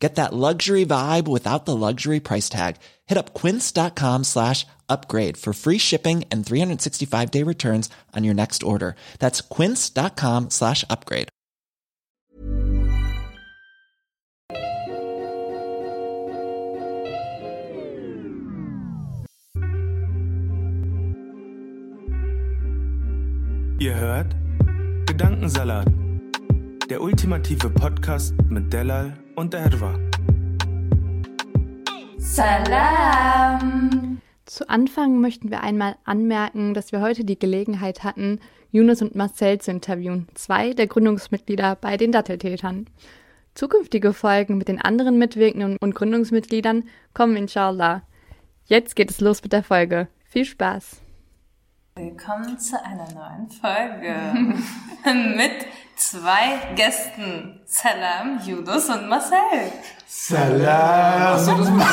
Get that luxury vibe without the luxury price tag. Hit up quince.com slash upgrade for free shipping and 365 day returns on your next order. That's quince.com slash upgrade. Ihr hört Gedankensalat, der ultimative Podcast mit Delal und Erwa. Salam! Zu Anfang möchten wir einmal anmerken, dass wir heute die Gelegenheit hatten, Yunus und Marcel zu interviewen, zwei der Gründungsmitglieder bei den Datteltätern. Zukünftige Folgen mit den anderen Mitwirkenden und Gründungsmitgliedern kommen inshallah. Jetzt geht es los mit der Folge. Viel Spaß! Willkommen zu einer neuen Folge mit zwei Gästen. Salam, Yunus und Marcel. Salam. Achso, das war,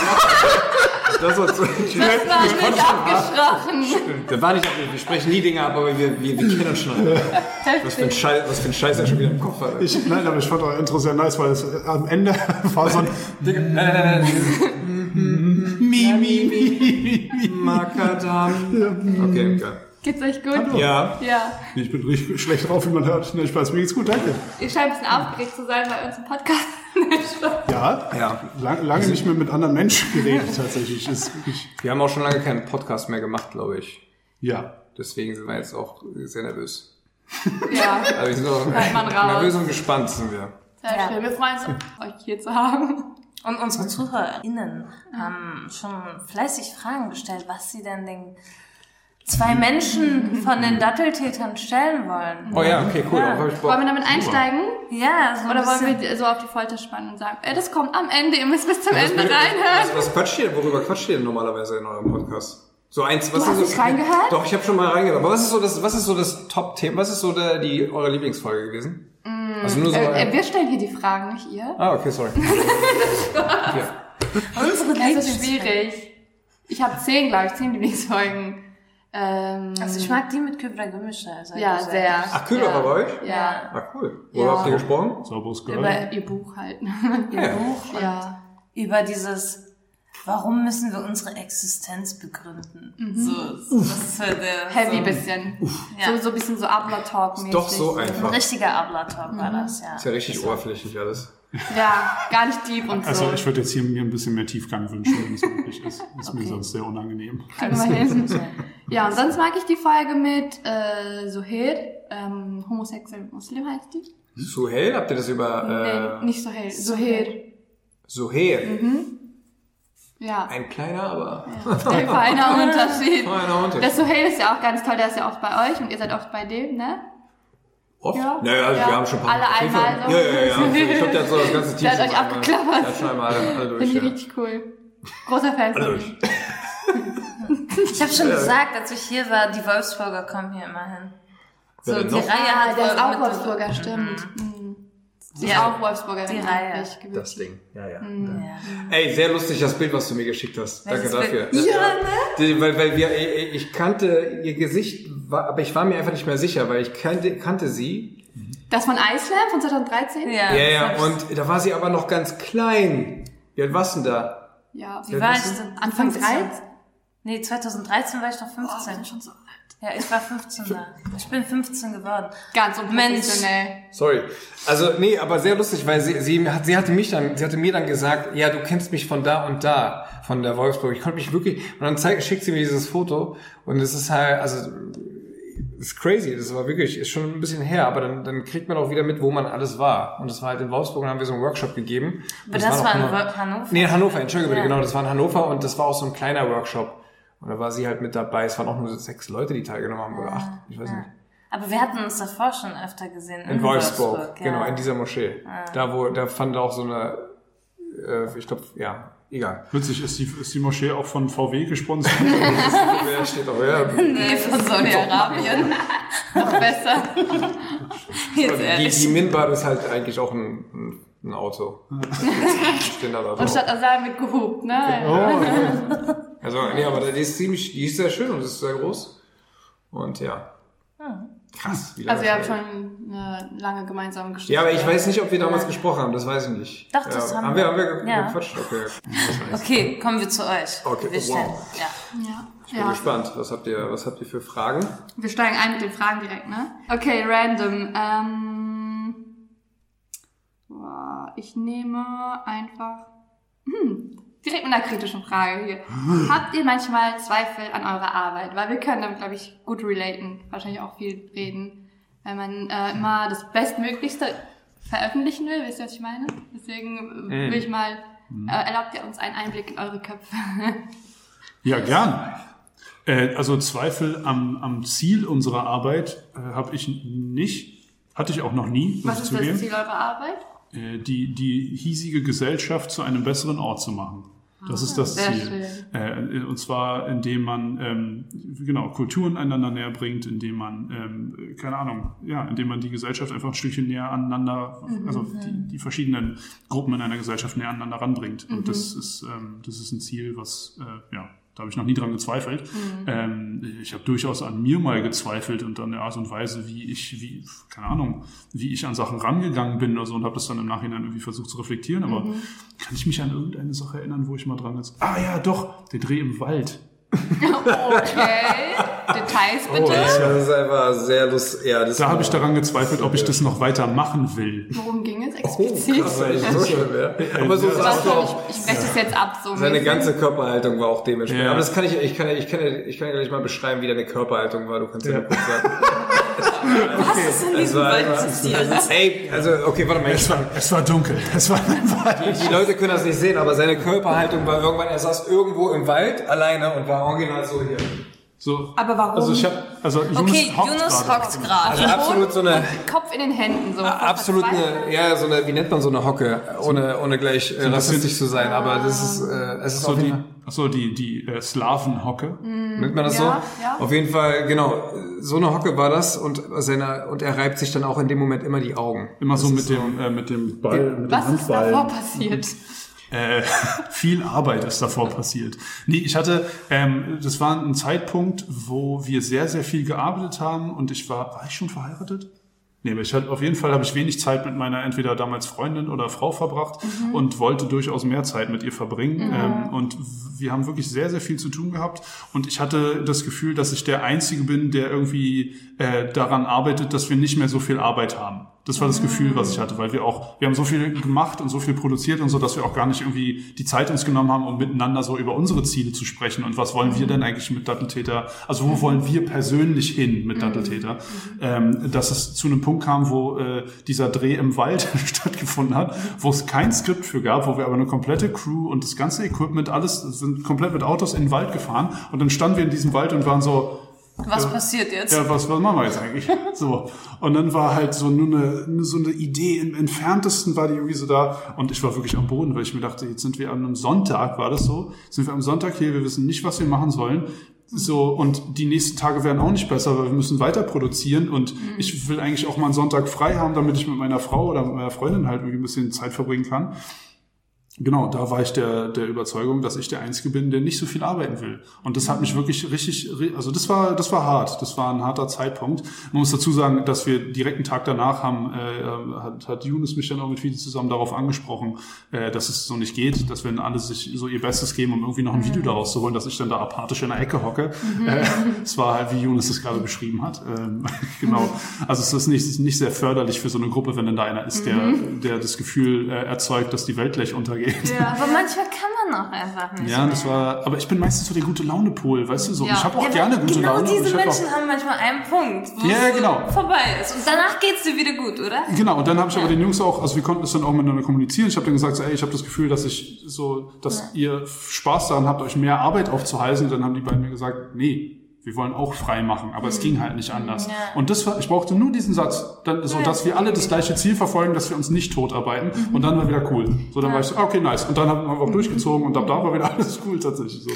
das war zu Das war nicht abgesprochen. Das war nicht abgesprochen. Wir sprechen nie Dinge ab, aber wir, wir, wir kennen uns schon. Was für ein Scheiß, was für ein Scheiß er schon wieder im Kopf hat. Ich, nein, aber ich fand euer Intro sehr nice, weil es äh, am Ende war so ein Digga, nein, nein, nein, Mi, mi, mi, mi. Makadam. Okay, geil. Geht's euch gut? Hallo. Ja. Ja. Ich bin richtig schlecht drauf, wie man hört. Nee, Spaß, mir geht's gut, danke. Ihr scheint ein bisschen aufgeregt zu sein bei uns im Podcast. Ja, Ja. lang, lange nicht mehr mit anderen Menschen geredet, tatsächlich. Ist wirklich, Wir haben auch schon lange keinen Podcast mehr gemacht, glaube ich. ja. Deswegen sind wir jetzt auch sehr nervös. ja. Also wir sind auch nervös und gespannt sind wir. Sehr Ja. schön. Wir freuen uns, euch hier zu haben. Und unsere ZuhörerInnen haben schon fleißig Fragen gestellt, was sie denn den zwei Menschen von den Datteltätern stellen wollen. Oh ja, okay, cool. Ja. Wollen wir damit einsteigen? Ja, so Oder wollen wir so auf die Folter spannen und sagen, ey, das kommt am Ende, ihr müsst bis zum Was, Ende reinhören. was, was quatscht ihr, worüber quatscht ihr denn normalerweise in eurem Podcast? So eins, was Du hast ist nicht reingehört? Doch, ich habe schon mal reingehört. Aber was ist so das, was ist so das Top-Thema? Was ist so der, die eure Lieblingsfolge gewesen? Also nur so. Äh, äh, wir stellen hier die Fragen, nicht ihr. ah, okay, sorry. Das ist schwierig. Ich habe zehn, glaube ich, zehn Lieblingsfolgen. Ähm, Also ich mag die mit Kübra Gümüşe. Also ja, sehr. Ach, Kühler ja. war bei euch? Ja. Ah, cool. Worüber Ja. habt ihr gesprochen? Sauberes Girl. Über ihr Buch halt. Ihr Ja. Buch und ja. über dieses, warum müssen wir unsere Existenz begründen? So, so, das ist halt der, Heavy so, bisschen. Ja. So, so ein bisschen so Abler-Talk-mäßig. Doch so ein einfach. richtiger Ablatalk war das, ja. Ist ja richtig oberflächlich alles. Ja, gar nicht deep und so. Also ich würde jetzt hier mir ein bisschen mehr Tiefgang wünschen, wenn es möglich ist. Ist mir sonst sehr unangenehm. Kriegen wir hin. Ja, und sonst mag ich die Folge mit äh, Sohail, ähm, homosexuell Muslim heißt die. Suhail, habt ihr das über nee, nicht Sohail, Sohail. Suhail? Ja, Ein kleiner, aber ein feiner Unterschied. feiner Unterschied. Der Sohail ist ja auch ganz toll, der ist ja oft bei euch und ihr seid oft bei dem, ne? Oft? Ja. Naja, also Ja. wir haben schon ein paar Alle Fall- einmal so. Ja, ja, ja. Ich glaube, der hat so das ganze Team Der hat euch abgeklappert. Der hat schon einmal alle, durch. Finde ich Ja. richtig cool. Großer Fan von durch. Ich habe schon gesagt, als ich hier war, die Wolfsburger kommen hier immer hin. So, die? Reihe Ah, hat der ist wohl auch mit- Wolfsburger, stimmt. Mhm. Sie ist Ja. auch Wolfsburgerin Die Reihe. Das Ding. Ja, ja. Ja. Ey, sehr lustig das Bild, was du mir geschickt hast. Danke Welches dafür. Bild? Ja, ne? Weil, weil wir, ich ich kannte ihr Gesicht, aber ich war mir einfach nicht mehr sicher, weil ich kannte, kannte sie. Das von Iceland von 2013? Ja, Ja, ja, und da war sie aber noch ganz klein. Wie alt warst du denn da? Ja. Wie war ich? Anfang 15? 13? Nee, 2013 war ich noch Oh, wir 15. sind schon so. Ja, ich war 15 da. Ich bin 15 geworden. Ganz unprofessionell. Sorry. Also, nee, aber sehr lustig, weil sie, sie, hat, sie hatte mich dann, sie hatte mir dann gesagt, ja, du kennst mich von da und da, von der Wolfsburg. Ich konnte mich wirklich, und dann zeigt, schickt sie mir dieses Foto und es ist halt, also, ist crazy, das war wirklich, ist schon ein bisschen her, aber dann, dann kriegt man auch wieder mit, wo man alles war. Und das war halt in Wolfsburg und haben wir so einen Workshop gegeben. Aber das, war in Hannover. Nee, in Hannover, entschuldige bitte, Ja. genau, das war in Hannover und das war auch so ein kleiner Workshop. Und da war sie halt mit dabei. Es waren auch nur sechs Leute, die teilgenommen haben, oder acht, ich weiß nicht. Aber wir hatten uns davor schon öfter gesehen. In Wolfsburg, ja. genau, in dieser Moschee. Da wo, da fand auch so eine, äh, ich glaube, ja, egal. Witzig, ist die, ist die Moschee auch von VW gesponsert? Ja, steht auch, ja. Nee, von Saudi-Arabien. Noch besser. Jetzt Die, ehrlich. die Minbar ist halt eigentlich auch ein, ein, ein Auto. Stehen da Und drauf. statt Asal mit gehupt, ne? Also, nee, aber die ist ziemlich, die ist sehr schön und ist sehr groß. Und ja. Krass, wie lange Also ihr habt schon- eine lange gemeinsame Geschichte. Ja, aber ich weiß nicht, ob wir damals gesprochen haben, das weiß ich nicht. Doch, das ja, haben haben wir. wir. Haben wir Ja. gequatscht? Okay. Okay, kommen wir zu euch. Okay, Wir stellen, wow. ja. Ja. Ich bin ja. gespannt. Was habt ihr, was habt ihr für Fragen? Wir steigen ein mit den Fragen direkt, ne? Okay, random. Ähm, ich nehme einfach hm, direkt mit einer kritischen Frage hier. Habt ihr manchmal Zweifel an eurer Arbeit? Weil wir können damit, glaube ich, gut relaten. Wahrscheinlich auch viel reden. Wenn man äh, immer das Bestmöglichste veröffentlichen will, wisst ihr, was ich meine? Deswegen äh, will ich mal, äh, erlaubt ihr uns einen Einblick in eure Köpfe? Ja, gern. Äh, also Zweifel am, am Ziel unserer Arbeit äh, habe ich nicht. Hatte ich auch noch nie, Was ist das Ziel eurer Arbeit? Äh, die, die hiesige Gesellschaft zu einem besseren Ort zu machen. Das ist das sehr Ziel. Äh, und zwar, indem man ähm, genau Kulturen einander näher bringt, indem man, ähm, keine Ahnung, ja, indem man die Gesellschaft einfach ein Stückchen näher aneinander, also die, die verschiedenen Gruppen in einer Gesellschaft näher aneinander ranbringt. Und das ist, ähm, das ist ein Ziel, was, äh, ja, da habe ich noch nie dran gezweifelt. Ähm, ich habe durchaus an mir mal gezweifelt und an der Art und Weise, wie ich, wie, keine Ahnung, wie ich an Sachen rangegangen bin oder so und habe das dann im Nachhinein irgendwie versucht zu reflektieren. Aber kann ich mich an irgendeine Sache erinnern, wo ich mal dran jetzt. Ah ja, doch, der Dreh im Wald. Okay. Details bitte. das ist einfach sehr lustig. Ja, das Da habe ich daran gezweifelt, ob ich das noch weiter machen will. Worum ging es Oh, explizit? krass, weil ich so schlimm wäre. Aber so Ja, sagst du auch. ich, ich breche das jetzt ab. So Seine ganze Körperhaltung war auch dementsprechend. Ja. Aber das kann ich, ich kann, ich kann, ich kann ja gleich mal beschreiben, wie deine Körperhaltung war. Du kannst ja, Ja. kurz sagen. Was ist in diesem Wald passiert? Ey, also, okay, warte mal. Es war, es war dunkel. Es war ein Wald. die Leute können das nicht sehen, aber seine Körperhaltung war irgendwann, er saß irgendwo im Wald alleine und war original so hier. So, Aber warum? Also ich habe, also Jonas Okay, hockt Yunus gerade. hockt gerade. Also absolut so eine, Kopf in den Händen. So. absolut eine, ja, so eine, wie nennt man so eine Hocke, ohne, ohne gleich äh, rassistisch zu sein, aber das ist, äh, es ist So die, achso, die, die äh, Slavenhocke. nennt man das Ja, so? ja. Auf jeden Fall, genau, so eine Hocke war das und seine, und er reibt sich dann auch in dem Moment immer die Augen. Immer so mit dem, äh, mit dem Ball, mit dem Was ist Handball. davor passiert? Äh, viel Arbeit ist davor passiert. Nee, ich hatte, ähm, das war ein Zeitpunkt, wo wir sehr, sehr viel gearbeitet haben und ich war, war ich schon verheiratet? Nee, aber ich hatte, auf jeden Fall habe ich wenig Zeit mit meiner entweder damals Freundin oder Frau verbracht und wollte durchaus mehr Zeit mit ihr verbringen. Ähm, und wir haben wirklich sehr, sehr viel zu tun gehabt. Und ich hatte das Gefühl, dass ich der Einzige bin, der irgendwie äh, daran arbeitet, dass wir nicht mehr so viel Arbeit haben. Das war das Gefühl, was ich hatte, weil wir auch, wir haben so viel gemacht und so viel produziert und so, dass wir auch gar nicht irgendwie die Zeit uns genommen haben, um miteinander so über unsere Ziele zu sprechen. Und was wollen wir denn eigentlich mit Datteltäter, also wo wollen wir persönlich hin mit Datteltäter, ähm, dass es zu einem Punkt kam, wo äh, dieser Dreh im Wald stattgefunden hat, wo es kein Skript für gab, wo wir aber eine komplette Crew und das ganze Equipment, alles sind komplett mit Autos in den Wald gefahren. Und dann standen wir in diesem Wald und waren so, Was passiert jetzt? ja, was, was machen wir jetzt eigentlich? So. Und dann war halt so nur eine, so eine Idee, im entferntesten war die irgendwie so da. Und ich war wirklich am Boden, weil ich mir dachte, jetzt sind wir an einem Sonntag, war das so? Sind wir am Sonntag hier, wir wissen nicht, was wir machen sollen. So, und die nächsten Tage werden auch nicht besser, weil wir müssen weiter produzieren und ich will eigentlich auch mal einen Sonntag frei haben, damit ich mit meiner Frau oder mit meiner Freundin halt irgendwie ein bisschen Zeit verbringen kann. Genau, da war ich der, der Überzeugung, dass ich der Einzige bin, der nicht so viel arbeiten will. Und das hat mich wirklich richtig, also das war, das war hart. Das war ein harter Zeitpunkt. Man muss dazu sagen, dass wir direkt einen Tag danach haben, äh, hat, hat Yunus mich dann auch mit Fide zusammen darauf angesprochen, äh, dass es so nicht geht, dass wenn alle sich so ihr Bestes geben, um irgendwie noch ein Video daraus zu holen, dass ich dann da apathisch in der Ecke hocke. Äh, es war halt, wie Yunus es gerade beschrieben hat. Ähm, genau. Also es ist nicht, nicht sehr förderlich für so eine Gruppe, wenn dann da einer ist, der, der das Gefühl äh, erzeugt, dass die Welt gleich untergeht. Ja, aber manchmal kann man auch einfach nicht. Ja, mehr. das war, aber ich bin meistens so der gute Laune-Pol, weißt du so. Ja. Ich habe auch Ja, gerne gute genau Laune. und diese hab Menschen auch, haben manchmal einen Punkt, wo Ja, es genau. vorbei ist. Und danach geht's dir wieder gut, oder? Genau, und dann habe ich aber den Jungs auch, also wir konnten es dann auch miteinander kommunizieren. Ich habe dann gesagt, so, ey, ich habe das Gefühl, dass ich so, dass ihr Spaß daran habt, euch mehr Arbeit aufzuhalsen. Und dann haben die beiden mir gesagt, nee, wir wollen auch frei machen, aber es ging halt nicht anders. Ja. Und das war, ich brauchte nur diesen Satz, dann, so, dass wir alle das gleiche Ziel verfolgen, dass wir uns nicht totarbeiten. Und dann war wieder cool. So, dann war ich so, okay, nice. Und dann haben wir auch durchgezogen und ab da war wieder alles cool tatsächlich so.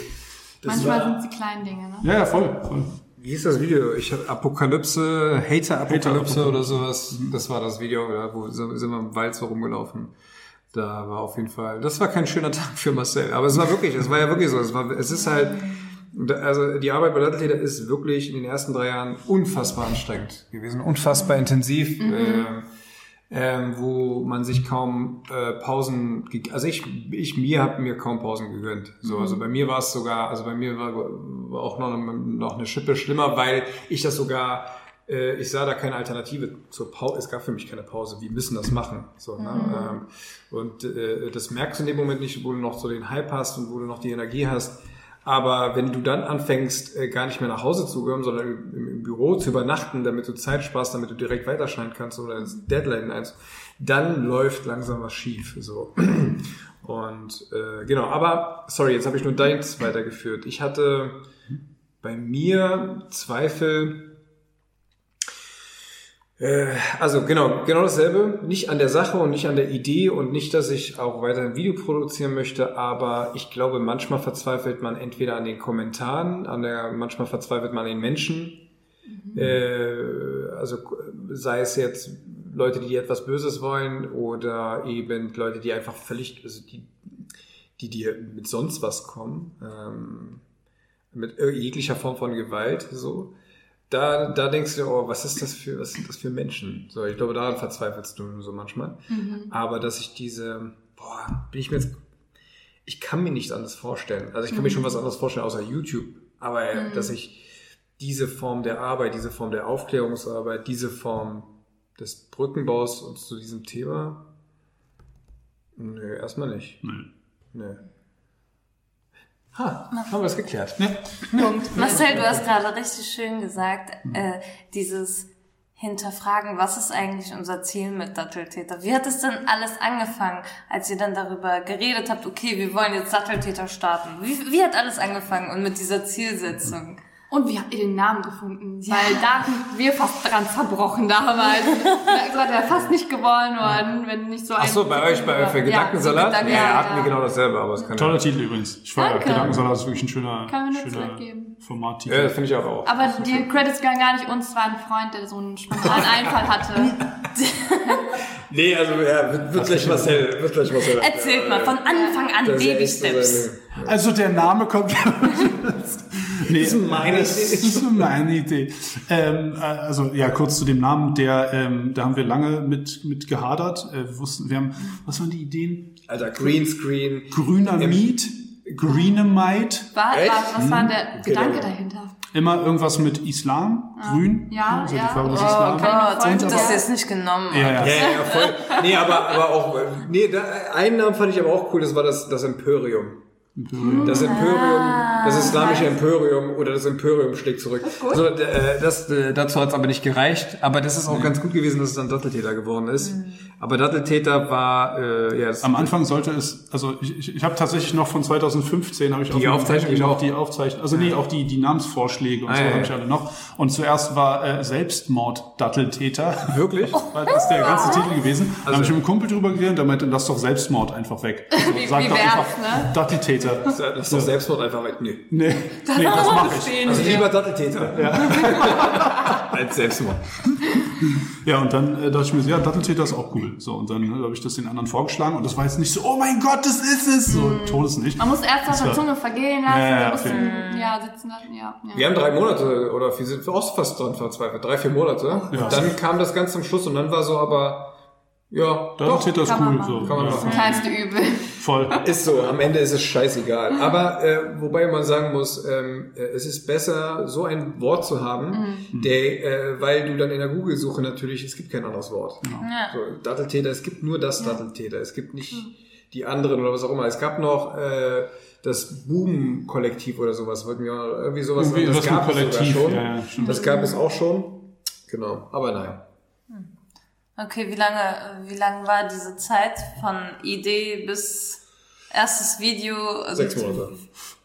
Manchmal sind es die kleinen Dinge, ne? Ja, ja, voll, voll. Wie hieß das Video? Ich hab Apokalypse, Hater-Apokalypse oder sowas. Das war das Video, ja, wo sind wir im Wald so rumgelaufen. Da war auf jeden Fall, das war kein schöner Tag für Marcel. Aber es war wirklich, es war ja wirklich so. Es, war, es ist halt, also die Arbeit bei Latteltäter ist wirklich in den ersten drei Jahren unfassbar anstrengend gewesen, unfassbar intensiv. Äh, ähm, wo man sich kaum äh, Pausen, also ich, ich mir habe mir kaum Pausen gegönnt. So, also bei mir war es sogar, also bei mir war, war auch noch, noch eine Schippe schlimmer, weil ich das sogar, äh, ich sah da keine Alternative zur Pause. Es gab für mich keine Pause. Wir müssen das machen. So, ne? ähm, und äh, das merkst du in dem Moment nicht, wo du noch so den Hype hast und wo du noch die Energie hast. Aber wenn du dann anfängst, äh, gar nicht mehr nach Hause zu gehen, sondern im, Büro zu übernachten, damit du Zeit sparst, damit du direkt weiterschneiden kannst oder ins Deadline eins, dann läuft langsam was schief. So. Und äh, genau, aber sorry, jetzt habe ich nur deins weitergeführt. Ich hatte bei mir Zweifel, also genau, genau dasselbe. Nicht an der Sache und nicht an der Idee und nicht, dass ich auch weiter ein Video produzieren möchte, aber ich glaube, manchmal verzweifelt man entweder an den Kommentaren, an der, manchmal verzweifelt man an den Menschen. Äh, also sei es jetzt Leute, die etwas Böses wollen oder eben Leute, die einfach völlig, also die, die dir mit sonst was kommen, ähm, mit jeglicher Form von Gewalt, so da, da denkst du, oh, was ist das für, was sind das für Menschen? So, ich glaube, daran verzweifelst du so manchmal. Aber dass ich diese, boah, bin ich mir jetzt, ich kann mir nichts anderes vorstellen. Also ich kann mir schon was anderes vorstellen außer YouTube. Aber äh, dass ich diese Form der Arbeit, diese Form der Aufklärungsarbeit, diese Form des Brückenbaus und zu diesem Thema, nö, erstmal nicht. Nee. Nö. Ha, haben wir es geklärt. Punkt. Marcel, du hast gerade richtig schön gesagt, äh, dieses Hinterfragen, was ist eigentlich unser Ziel mit Datteltäter? Wie hat es denn alles angefangen, als ihr dann darüber geredet habt, okay, wir wollen jetzt Datteltäter starten? Wie, wie hat alles angefangen und mit dieser Zielsetzung? Und wie habt ihr den Namen gefunden? Weil da sind wir fast dran verbrochen damals. so hat er fast nicht geboren worden, wenn nicht so ein... Ach so, bei euch, bei für Gedankensalat? Gedanken- ja, ja, hatten wir ja. genau dasselbe, aber es kann Toller Titel übrigens. Ich war Danke. Gedankensalat ist wirklich ein schöner, Kann schöner. Formattitel. Ja, das finde ich aber auch. Aber die Credits gehören gar nicht uns, es war ein Freund, der so einen spontanen Einfall hatte. Nee, also ja, wird, wird gleich Marcel, wird gleich Marcel. Erzählt mal, von Anfang an Das ja so Baby-Steps. Also der Name kommt. nee, Das ist meine das Idee. ist meine Idee. Ähm, äh, also ja, kurz zu dem Namen, der, ähm, da haben wir lange mit mit gehadert. Äh, wir wussten, wir haben, was waren die Ideen? Alter, Greenscreen. Grüner Im- Miet, Greenemite, War, war, was war der Gedanke Genau. dahinter? immer irgendwas mit Islam, Grün, Ja, also ja. die Farbe des Oh, Islam. Gott, Freunde. das ist jetzt nicht genommen. Ja, ja. Ja, ja, voll. Nee, aber, aber auch, äh, nee, da, einen Namen fand ich aber auch cool, das war das, das Imperium. Das Imperium, das islamische Imperium oder das Imperium schlägt zurück. So, äh, das, äh, dazu hat es aber nicht gereicht. Aber das ist auch ganz gut gewesen, dass es dann Datteltäter geworden ist. Aber Datteltäter war, äh, ja, Am Anfang sollte es, also ich, ich, ich habe tatsächlich noch von 2015 habe ich Die auf Aufzeichnung noch auch. die Aufzeichnung, also nee, auch die die Namensvorschläge und Ah, so ja, habe ja. ich alle noch. Und zuerst war äh, Selbstmord Datteltäter. wirklich? War das der ganze Titel gewesen? Da Also- habe ich mit einem Kumpel drüber geredet, der meinte, lass doch Selbstmord einfach weg. Also, Wie- sag wie doch wär's, einfach ne? Datteltäter. Das ist doch Selbstmord einfach weg. Nee. Nee, nee, das mache ich. Also lieber Datteltäter. Als Selbstmord. Ja, und dann äh, dachte ich mir, so, ja, Datteltäter ist auch cool. So, und dann äh, habe ich das den anderen vorgeschlagen und das war jetzt nicht so, oh mein Gott, das ist es. So, Todes nicht. Man muss erst auf der Zunge vergehen lassen, Ja, ja, ein okay. bisschen ja, sitzen lassen, ja. ja. Wir haben drei Monate oder wir sind auch fast dran verzweifelt. Drei, vier Monate. Ja. Dann kam das ganz zum Schluss und dann war so aber, ja, doch, Datteltäter ist kann man cool. So, Kann man ja, machen. Kleinste Übel. Voll. ist so. Am Ende ist es scheißegal. Aber äh, wobei man sagen muss, ähm, äh, es ist besser, so ein Wort zu haben, der, äh, weil du dann in der Google-Suche natürlich, es gibt kein anderes Wort. Ja. So, Datteltäter, es gibt nur das Datteltäter. Es gibt nicht die anderen oder was auch immer. Es gab noch äh, das Boom-Kollektiv oder sowas. Wollten wir auch irgendwie sowas Irgendwie das was gab es sogar schon. ja, ja, das gab es auch schon. Genau. Aber naja. Okay, wie lange, wie lange war diese Zeit von Idee bis erstes Video? Also Sechs Monate.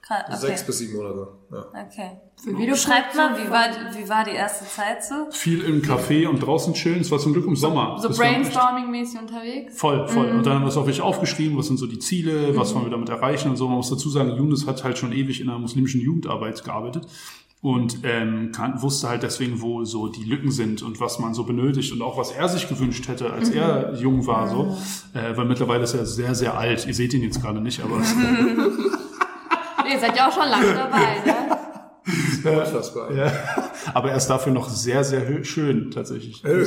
Ka- Okay. Sechs bis sieben Monate. Ja. Okay. Für Video Schreibt mal, wie war, wie war die erste Zeit so? Viel im Café und draußen chillen. Es war zum Glück im Sommer. So echt brainstorming-mäßig unterwegs. Voll, voll. Mhm. Und dann haben wir es auch wirklich aufgeschrieben, was sind so die Ziele, was wollen wir damit erreichen und so. Man muss dazu sagen, Yunus hat halt schon ewig in einer muslimischen Jugendarbeit gearbeitet. Und ähm, kann, wusste halt deswegen, wo so die Lücken sind und was man so benötigt und auch was er sich gewünscht hätte, als er jung war, so. Äh, weil mittlerweile ist er sehr, sehr alt. Ihr seht ihn jetzt gerade nicht, aber Ihr seid ja auch schon lange dabei, ne? Unfassbar. Ja, aber er ist dafür noch sehr, sehr hö- schön tatsächlich. Schön.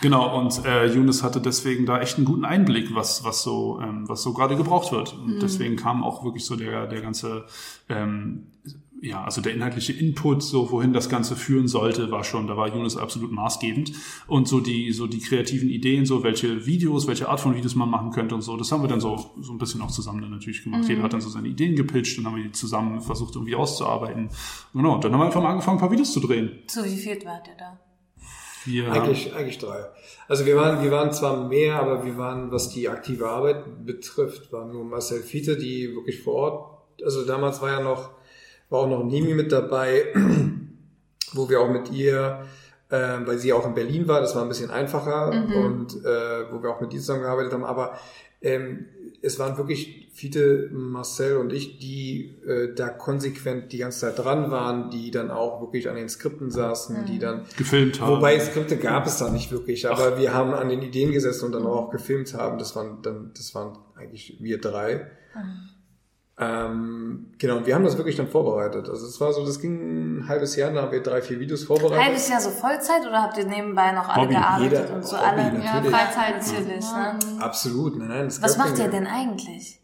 Genau, und äh, Younes hatte deswegen da echt einen guten Einblick, was, was so, ähm, was so gerade gebraucht wird. Und deswegen kam auch wirklich so der, der ganze, ähm, ja, also der inhaltliche Input, so wohin das Ganze führen sollte, war schon, da war Younes absolut maßgebend. Und so die, so die kreativen Ideen, so welche Videos, welche Art von Videos man machen könnte und so, das haben wir dann so, so ein bisschen auch zusammen dann natürlich gemacht. Jeder hat dann so seine Ideen gepitcht und haben wir die zusammen versucht irgendwie auszuarbeiten. Genau, und dann haben wir einfach mal angefangen, ein paar Videos zu drehen. Zu wie viel wart ihr da? Wir Eigentlich, eigentlich drei. Also wir waren, wir waren zwar mehr, aber wir waren, was die aktive Arbeit betrifft, waren nur Marcel Fiete, die wirklich vor Ort, also damals war ja noch, war auch noch Nimi mit dabei, wo wir auch mit ihr, äh, weil sie auch in Berlin war, das war ein bisschen einfacher und äh, wo wir auch mit ihr zusammengearbeitet haben, aber ähm, es waren wirklich Fiete, Marcel und ich, die äh, da konsequent die ganze Zeit dran waren, die dann auch wirklich an den Skripten saßen, die dann gefilmt haben. Wobei Skripte gab es da nicht wirklich, aber wir haben an den Ideen gesessen und dann auch gefilmt haben. Das waren dann, das waren eigentlich wir drei. Ähm, genau, und wir haben das wirklich dann vorbereitet. Also es war so, das ging ein halbes Jahr, da haben wir drei, vier Videos vorbereitet. Halbes Jahr so Vollzeit oder habt ihr nebenbei noch alle Hobby. gearbeitet Jeder- und so Hobby, alle? natürlich. Ja, Freizeit Natürlich, ne? Absolut, nein, nein. Was macht ihr denn eigentlich?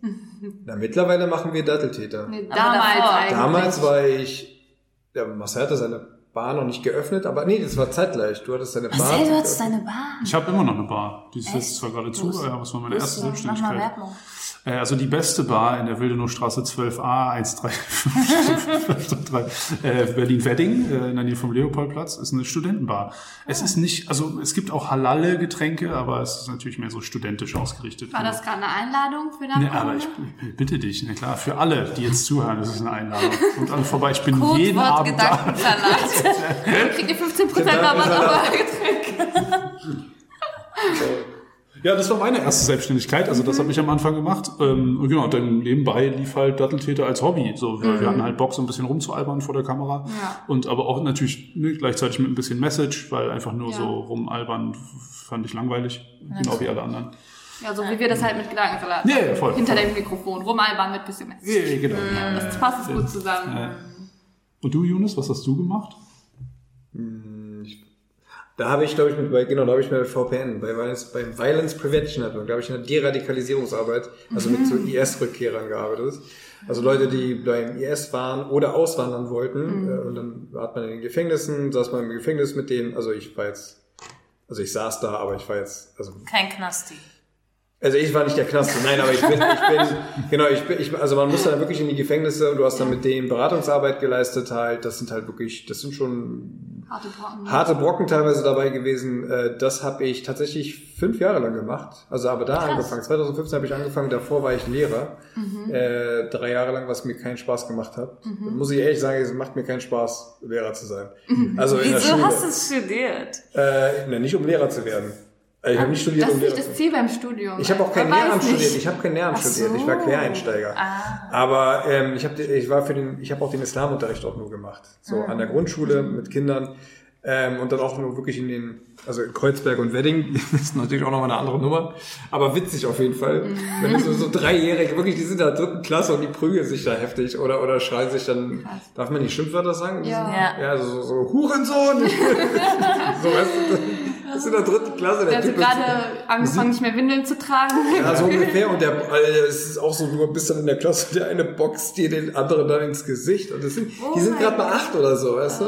Na, mittlerweile machen wir Datteltäter. Nee, damals. Damals war ich, ja, Marcel hatte seine Bar noch nicht geöffnet, aber nee, das war zeitgleich. Du hattest deine Bar. Marcel, du hattest deine Bar. Ich habe immer noch eine Bar. Die ist jetzt zwar gerade zu, aber das war meine erste Mach mal Selbstständigkeit. Werbung. Äh, also die beste Bar in der Wildenowstraße 12a 135 äh, Berlin-Wedding äh, in der Nähe vom Leopoldplatz ist eine Studentenbar. Es ist nicht, also es gibt auch halale Getränke, aber es ist natürlich mehr so studentisch ausgerichtet. War das gerade eine Einladung für deine Nee, aber ich ich bitte dich, na klar, für alle, die jetzt zuhören, das ist eine Einladung. Und alle vorbei, ich bin jeden Codewort Abend da. Gedankensalat. kriegt ihr 15% Rabatt auf euer Ja, das war meine erste Selbstständigkeit. Also das habe ich am Anfang gemacht. Ähm, und genau, dann nebenbei lief halt Datteltäter als Hobby. So, wir, wir hatten halt Bock, so ein bisschen rumzualbern vor der Kamera. Ja. Und aber auch natürlich ne, gleichzeitig mit ein bisschen Message, weil einfach nur Ja. so rumalbern fand ich langweilig. Genau wie alle anderen. Ja, so wie wir das halt mit Gedankensalat. Ja, ja, voll. Hinter voll. dem Mikrofon. Rumalbahn mit bisschen Mess. Ja, ja, genau. Das passt gut zusammen. Und du, Jonas, was hast du gemacht? Da habe ich, glaube ich, mit, genau, da habe ich mit VPN, bei Violence, beim Violence Prevention Network, da habe ich in der Deradikalisierungsarbeit, also mit so IS-Rückkehrern gearbeitet. Also Leute, die beim IS waren oder auswandern wollten, äh, und dann hat man in den Gefängnissen, saß man im Gefängnis mit denen, also ich war jetzt, also ich saß da, aber ich war jetzt, also Kein Knasti. also ich war nicht der Knast, nein, aber ich bin, ich bin, genau, ich bin, ich, also man muss dann wirklich in die Gefängnisse und du hast dann mit denen Beratungsarbeit geleistet halt, das sind halt wirklich, das sind schon Harte Brocken. harte Brocken teilweise dabei gewesen. Äh, Das habe ich tatsächlich fünf Jahre lang gemacht. Also aber da angefangen. 2015 habe ich angefangen, davor war ich Lehrer. Äh, drei Jahre lang, was mir keinen Spaß gemacht hat. Muss ich ehrlich sagen, es macht mir keinen Spaß, Lehrer zu sein. Also in der Wieso Schule. hast du es studiert? Äh, ne, nicht um Lehrer zu werden. Äh, Ich habe nicht studiert, Das ist nicht das. Ziel beim Studium. Ich habe auch kein Lehramt studiert. Ich habe kein Lehramt Ach studiert. Ich so. war Quereinsteiger. Ah. Aber ähm, ich habe ich war für den ich habe auch den Islamunterricht auch nur gemacht. So an der Grundschule mit Kindern ähm, und dann auch nur wirklich in den also in Kreuzberg und Wedding das ist natürlich auch nochmal eine andere Nummer, aber witzig auf jeden Fall. Wenn du so, so dreijährige wirklich die sind in der dritten Klasse und die prügeln sich da heftig oder oder schreien sich dann darf man nicht Schimpfwörter sagen? Ja. sind- Ja. Ja, so, so, so Hurensohn. so weißt du, das ist in der dritten Klasse der Der hat Typ ist- gerade angefangen, nicht mehr Windeln zu tragen. ja, so ungefähr. Und der, äh, es ist auch so, du bist dann in der Klasse, der eine boxt dir den anderen dann ins Gesicht. Und das sind, die sind gerade mal acht oder so, weißt du?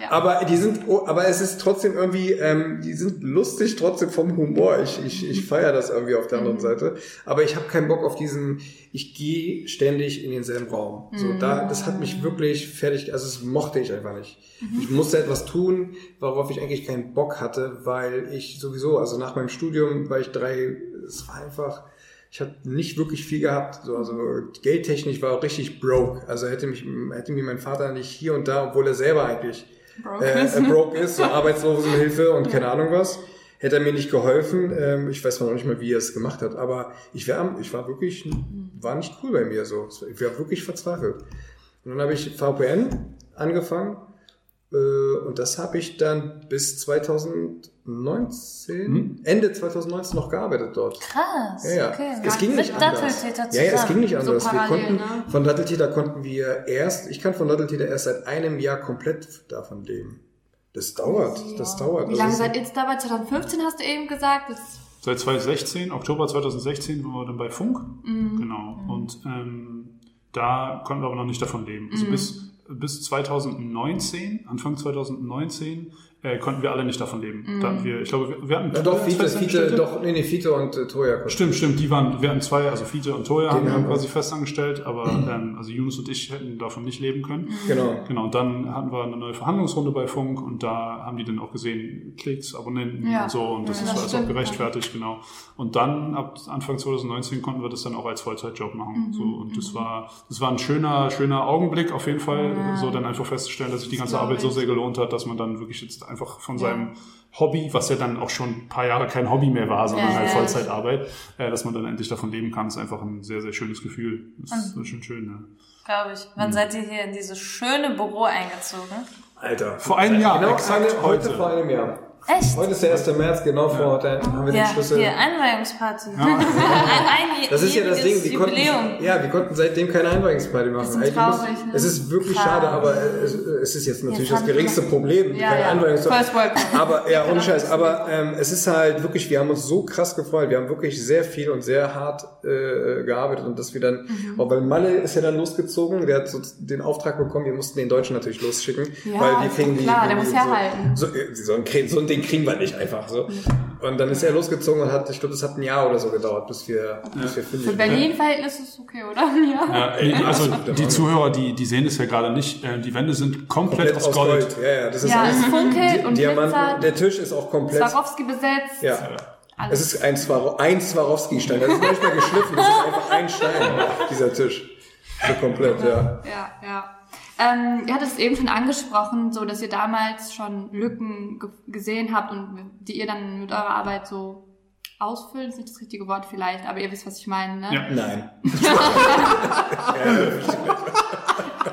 Ja. Aber die sind, oh, aber es ist trotzdem irgendwie, ähm, die sind lustig trotzdem vom Humor. Ich, ich, ich feiere das irgendwie auf der anderen Seite. Aber ich habe keinen Bock auf diesen, ich gehe ständig in denselben Raum. So, da, das hat mich wirklich fertig, also das mochte ich einfach nicht. Ich musste etwas tun, worauf ich eigentlich keinen Bock hatte, weil ich sowieso, also nach meinem Studium war ich drei, es war einfach, ich habe nicht wirklich viel gehabt, so, also geldtechnisch war auch richtig broke. Also hätte mich, hätte mir mein Vater nicht hier und da, obwohl er selber eigentlich Broke äh, ist. broke ist, so Arbeitslosenhilfe und keine Ahnung was, hätte er mir nicht geholfen. Ähm, ich weiß noch nicht mal, wie er es gemacht hat, aber ich war, ich war wirklich, war nicht cool bei mir so. Ich war wirklich verzweifelt. Und dann habe ich VPN angefangen und das habe ich dann bis 2019, Ende 2019 noch gearbeitet dort. Krass. Ja, ja. Okay. Es ging nicht anders. Ja, ja, es ging nicht So anders. wir parallel, konnten, ne? von Datteltäter konnten wir erst, ich kann von Datteltäter erst seit einem Jahr komplett davon leben. Das dauert, das dauert. Wie Also lange seid ihr jetzt dabei? 2015 hast du eben gesagt. Das Seit 2016, Oktober 2016 waren wir dann bei Funk. Mhm. Genau. Und ähm, da konnten wir aber noch nicht davon leben. Also Mhm. bis, bis 2019, Anfang 2019, äh, konnten wir alle nicht davon leben. Mhm. Da hatten wir, ich glaube, wir, wir hatten Ja, doch, Fiete, Fiete, Festangestellte. doch, nee, nee, Fiete und äh, Toya. konnten- Stimmt, stimmt, die waren, wir hatten zwei, also Fiete und Toya haben haben wir. quasi festangestellt, aber ähm, also Yunus und ich hätten davon nicht leben können. Genau. Genau, und dann hatten wir eine neue Verhandlungsrunde bei Funk und da haben die dann auch gesehen, Klicks, Abonnenten Ja. und so und das Ja, ist das alles auch gerechtfertigt, genau. Und dann ab Anfang 2019 konnten wir das dann auch als Vollzeitjob machen. So, und das war, das war ein schöner, schöner Augenblick auf jeden Fall, so dann einfach festzustellen, dass sich die ganze Arbeit so sehr gelohnt hat, dass man dann wirklich jetzt einfach von seinem Hobby, was ja dann auch schon ein paar Jahre kein Hobby mehr war, sondern Ja, halt ja. Vollzeitarbeit, äh, dass man dann endlich davon leben kann, ist einfach ein sehr, sehr schönes Gefühl. Das ist schon schön, ne? Glaube ich. Wann seid ihr hier in dieses schöne Büro eingezogen? Alter. Vor einem Jahr, Genau, exakt eine, heute vor einem Jahr. Echt? Heute ist der 1. März, genau vor, da haben wir den Ja, Schlüssel. hier, Einweihungsparty. ein ein Das ist ja das Ding, wir konnten, Jubiläum. ja, wir konnten seitdem keine Einweihungsparty machen. Eigentlich traurig, muss- ne? Es ist wirklich Krass. schade, aber es, es ist jetzt natürlich das geringste wir- Problem. Ja, keine ja. Einweihungsparty. Aber ja, ohne Scheiß. Aber ähm, es ist halt wirklich, wir haben uns so krass gefreut. Wir haben wirklich sehr viel und sehr hart äh, gearbeitet und dass wir dann, Mhm. auch weil Malle ist ja dann losgezogen, der hat so den Auftrag bekommen, wir mussten den Deutschen natürlich losschicken, Ja, weil wir ist kriegen doch die, klar, der muss so, herhalten. So, äh, so, ein, so ein Ding kriegen wir nicht einfach so. Und dann ist er losgezogen und hat, ich glaube, das hat ein Jahr oder so gedauert, bis wir, bis wir fündig Für waren. Berlin-Verhältnis ist es okay, oder? Ja. Ja, ey, also die Zuhörer, die, die sehen es ja gerade nicht. Äh, Die Wände sind komplett, Komplett aus Gold. Ja, ja, das ist Ja, alles es funkelt und Diamanten. glitzert. Der Tisch ist auch komplett. Swarovski besetzt. Ja. Alles. Es ist ein, Swaro ein Swarovski-Stein. Das ist noch nicht mal geschliffen, das ist einfach ein Stein, dieser Tisch. So komplett, ja. Ja, ja. Ähm, ihr hattet es eben schon angesprochen, so dass ihr damals schon Lücken ge gesehen habt und die ihr dann mit eurer Arbeit so ausfüllt, ist nicht das richtige Wort vielleicht, aber ihr wisst, was ich meine, ne? Ja. Nein.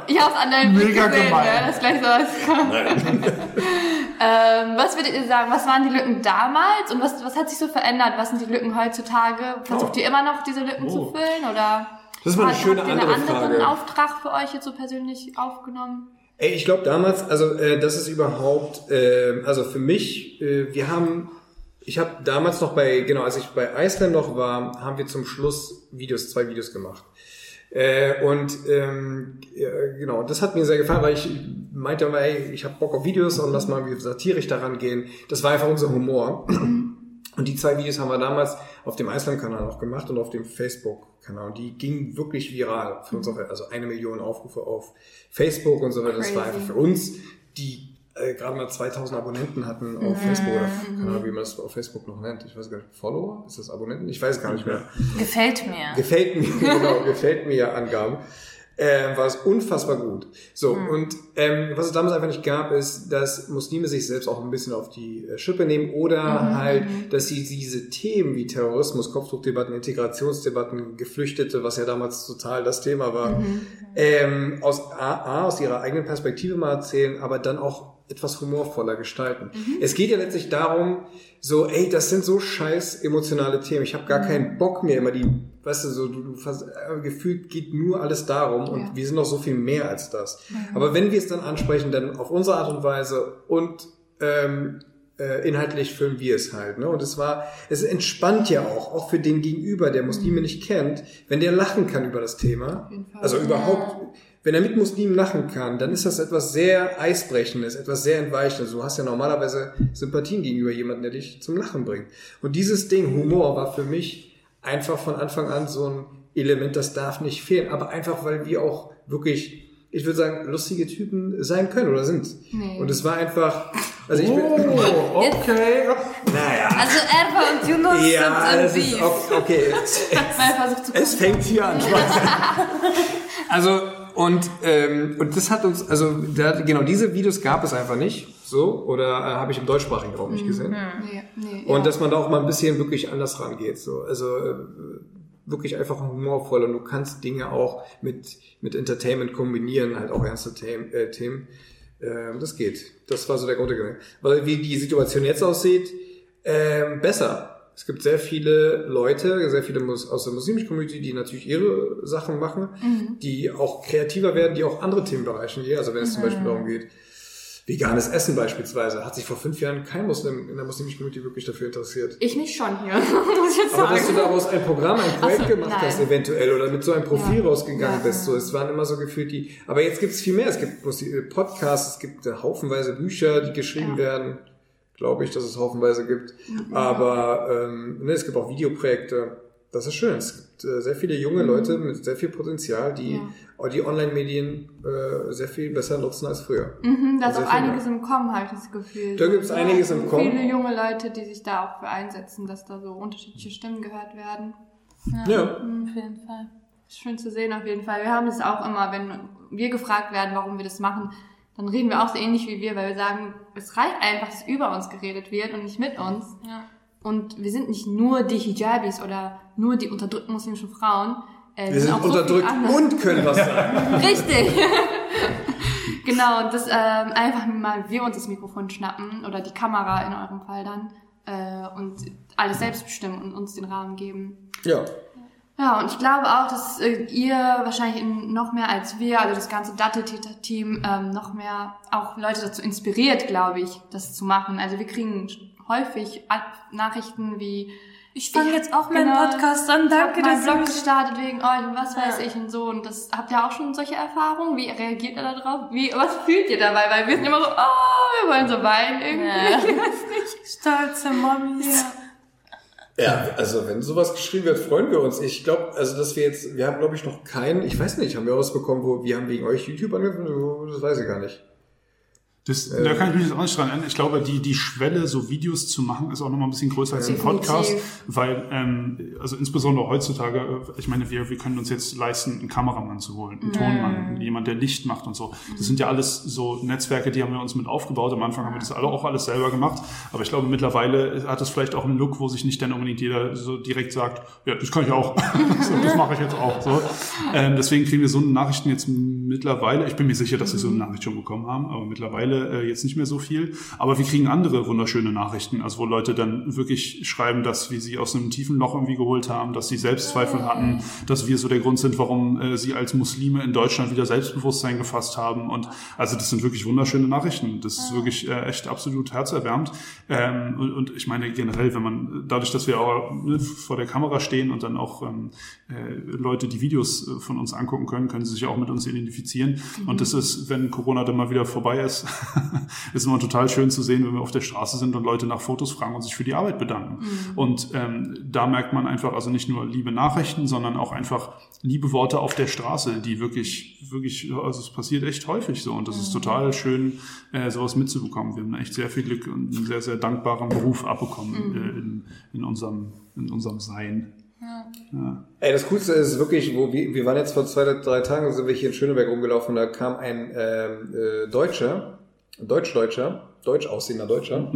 Ich hab's an deinem Blick gesehen, gemein. ne? Das gleich so was. ähm, was würdet ihr sagen, was waren die Lücken damals und was, was hat sich so verändert? Was sind die Lücken heutzutage? Versucht ihr immer noch, diese Lücken zu Oh. füllen oder Das ist mal eine schöne habt ihr einen andere anderen Frage. Auftrag für euch jetzt so persönlich aufgenommen? Ey, ich glaube damals, also äh, das ist überhaupt, äh, also für mich, äh, wir haben, ich habe damals noch bei, genau, als ich bei Iceland noch war, haben wir zum Schluss Videos, zwei Videos gemacht. Äh, und ähm, ja, genau, das hat mir sehr gefallen, weil ich meinte immer, ey, ich habe Bock auf Videos und lass mal wie satirisch daran gehen. Das war einfach unser Humor. Und die zwei Videos haben wir damals auf dem Iceland-Kanal auch gemacht und auf dem Facebook-Kanal. Und die gingen wirklich viral für uns, auf, also eine Million Aufrufe auf Facebook und so weiter. Das war einfach für uns, die äh, gerade mal 2000 Abonnenten hatten auf Facebook oder keine Ahnung, wie man das auf Facebook noch nennt. Ich weiß gar nicht, Follower? Ist das Abonnenten? Ich weiß gar nicht mehr. Gefällt mir. Gefällt mir, genau, gefällt mir Angaben. Äh, war es unfassbar gut. So, und ähm, was es damals einfach nicht gab, ist, dass Muslime sich selbst auch ein bisschen auf die äh, Schippe nehmen oder halt, dass sie diese Themen wie Terrorismus, Kopftuchdebatten, Integrationsdebatten, Geflüchtete, was ja damals total das Thema war, ähm, aus A, A, aus ihrer eigenen Perspektive mal erzählen, aber dann auch etwas humorvoller gestalten. Es geht ja letztlich darum, so, ey, das sind so scheiß emotionale Themen. Ich habe gar keinen Bock mehr immer die, weißt du, so du, du äh, gefühlt geht nur alles darum und Ja. wir sind noch so viel mehr als das. Aber wenn wir es dann ansprechen, dann auf unsere Art und Weise und ähm, äh, inhaltlich füllen wir es halt. Ne? Und es war, es entspannt ja auch, auch für den Gegenüber, der Muslime nicht kennt, wenn der lachen kann über das Thema. Also überhaupt, wenn er mit Muslimen lachen kann, dann ist das etwas sehr Eisbrechendes, etwas sehr Entweichendes. Du hast ja normalerweise Sympathien gegenüber jemandem, der dich zum Lachen bringt. Und dieses Ding, Humor, war für mich einfach von Anfang an so ein Element, das darf nicht fehlen. Aber einfach, weil wir auch wirklich, ich würde sagen, lustige Typen sein können oder sind. Nee. Und es war einfach, also ich bin, Oh, okay. naja. Also Erwa und Yunus Ja, sind das im ist Beef. okay. Es, zu es fängt hier an. Also und ähm, und das hat uns also da, genau diese Videos gab es einfach nicht so oder äh, habe ich im deutschsprachigen Raum nicht gesehen. Nee, nee, Und ja. dass man da auch mal ein bisschen wirklich anders rangeht. So. Also äh, wirklich einfach humorvoll und du kannst Dinge auch mit, mit Entertainment kombinieren, halt auch ernste Themen. Äh, Themen. Ähm, das geht. Das war so der Grundgedanke. Weil wie die Situation jetzt aussieht, ähm, besser. Es gibt sehr viele Leute, sehr viele aus der muslimischen Community, die natürlich ihre Sachen machen, die auch kreativer werden, die auch andere Themenbereiche gehen. Also wenn es zum Beispiel darum geht, veganes Essen beispielsweise, hat sich vor fünf Jahren kein Muslim in der muslimischen Community wirklich dafür interessiert. Ich mich schon hier, muss ich jetzt Aber dass du daraus ein Programm, ein Projekt so, gemacht nein. hast, eventuell, oder mit so einem Profil Ja. rausgegangen Ja. bist, so, es waren immer so gefühlt die, aber jetzt gibt es viel mehr. Es gibt Musli- Podcasts, es gibt äh, haufenweise Bücher, die geschrieben Ja. werden, glaube ich, dass es haufenweise gibt. Aber ähm, ne, es gibt auch Videoprojekte. Das ist schön. Es gibt äh, sehr viele junge Leute mit sehr viel Potenzial, die Ja. die Online-Medien äh, sehr viel besser nutzen als früher. Mhm, da ist Sehr auch einiges im Kommen, habe ich das Gefühl. Da gibt's einiges im Kommen. Viele junge Leute, die sich da auch für einsetzen, dass da so unterschiedliche Stimmen gehört werden. Ja. Mhm, Auf jeden Fall. Schön zu sehen, auf jeden Fall. Wir haben es auch immer, wenn wir gefragt werden, warum wir das machen, dann reden wir auch so ähnlich wie wir, weil wir sagen, es reicht einfach, dass über uns geredet wird und nicht mit uns. Ja. Und wir sind nicht nur die Hijabis oder nur die unterdrückten muslimischen Frauen. Äh, Wir sind auch so viele unterdrückt andere. und können was sagen. Richtig. genau, und das ähm, einfach mal wir uns das Mikrofon schnappen oder die Kamera in eurem Fall dann äh, und alles selbst bestimmen und uns den Rahmen geben. ja. Ja, und ich glaube auch, dass äh, ihr wahrscheinlich in, noch mehr als wir, also das ganze Datteltäter-Team, ähm, noch mehr auch Leute dazu inspiriert, glaube ich, das zu machen. Also wir kriegen häufig Nachrichten wie Ich fange jetzt auch meinen Genau. Podcast an. Danke, dass meinen du Blog gestartet wegen euch und was weiß Ja. ich und so. Und das habt ihr auch schon solche Erfahrungen? Wie reagiert ihr da drauf? Wie, was fühlt ihr dabei? Weil wir sind immer so, oh, wir wollen so weinen irgendwie. Ja. Ich weiß nicht. Stolze Mommies. Ja, also wenn sowas geschrieben wird, freuen wir uns. Ich glaube, also dass wir jetzt, wir haben glaube ich noch keinen, ich weiß nicht, haben wir was bekommen, wo wir haben wegen euch YouTube angefangen? Das weiß ich gar nicht. Das, da kann ich mich jetzt auch nicht dran erinnern. Ich glaube, die, die Schwelle, so Videos zu machen, ist auch nochmal ein bisschen größer als ein. Podcast. Weil, ähm, also insbesondere heutzutage, äh, ich meine, wir, wir können uns jetzt leisten, einen Kameramann zu holen, einen Tonmann, jemand, der Licht macht und so. Das sind ja alles so Netzwerke, die haben wir uns mit aufgebaut. Am Anfang haben wir das alle auch alles selber gemacht. Aber ich glaube, mittlerweile hat es vielleicht auch einen Look, wo sich nicht dann unbedingt jeder so direkt sagt, ja, das kann ich auch. so, das mache ich jetzt auch. So. Ähm, deswegen kriegen wir so Nachrichten jetzt mittlerweile. Ich bin mir sicher, dass wir so eine Nachricht schon bekommen haben, aber mittlerweile äh, jetzt nicht mehr so viel. Aber wir kriegen andere wunderschöne Nachrichten, also wo Leute dann wirklich schreiben, dass wir sie aus einem tiefen Loch irgendwie geholt haben, dass sie Selbstzweifel hatten, dass wir so der Grund sind, warum äh, sie als Muslime in Deutschland wieder Selbstbewusstsein gefasst haben. Und also das sind wirklich wunderschöne Nachrichten. Das ist wirklich äh, echt absolut herzerwärmend. Ähm, und, und ich meine generell, wenn man dadurch, dass wir auch ne, vor der Kamera stehen und dann auch ähm, äh, Leute die Videos äh, von uns angucken können, können sie sich auch mit uns identifizieren. Und das ist, wenn Corona dann mal wieder vorbei ist, ist immer total schön zu sehen, wenn wir auf der Straße sind und Leute nach Fotos fragen und sich für die Arbeit bedanken. Und ähm, da merkt man einfach also nicht nur liebe Nachrichten, sondern auch einfach liebe Worte auf der Straße, die wirklich, wirklich, also es passiert echt häufig so. Und das ist total schön, äh, sowas mitzubekommen. Wir haben echt sehr viel Glück und einen sehr, sehr dankbaren Beruf abbekommen äh, in, in, unserem, in unserem Sein. Ey, das Coolste ist wirklich, wo wir, wir waren jetzt vor zwei, drei Tagen, sind wir hier in Schöneberg rumgelaufen, da kam ein ähm, äh, Deutscher, Deutsch-Deutscher, deutsch aussehender Deutscher,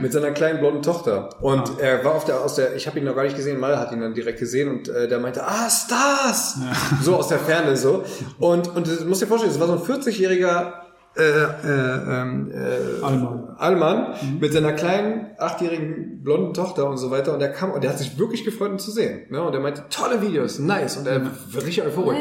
mit seiner kleinen blonden Tochter. Und er war auf der, aus der, ich habe ihn noch gar nicht gesehen, Mal hat ihn dann direkt gesehen und äh, der meinte, ah, Stars! So aus der Ferne so. Und, und du musst dir vorstellen, es war so ein 40-jähriger äh, äh, ähm, äh, Allmann. Allmann mit seiner kleinen achtjährigen blonden Tochter und so weiter und der kam und der hat sich wirklich gefreut, ihn zu sehen. Ne? Und er meinte, tolle Videos, nice und er war richtig euphorisch.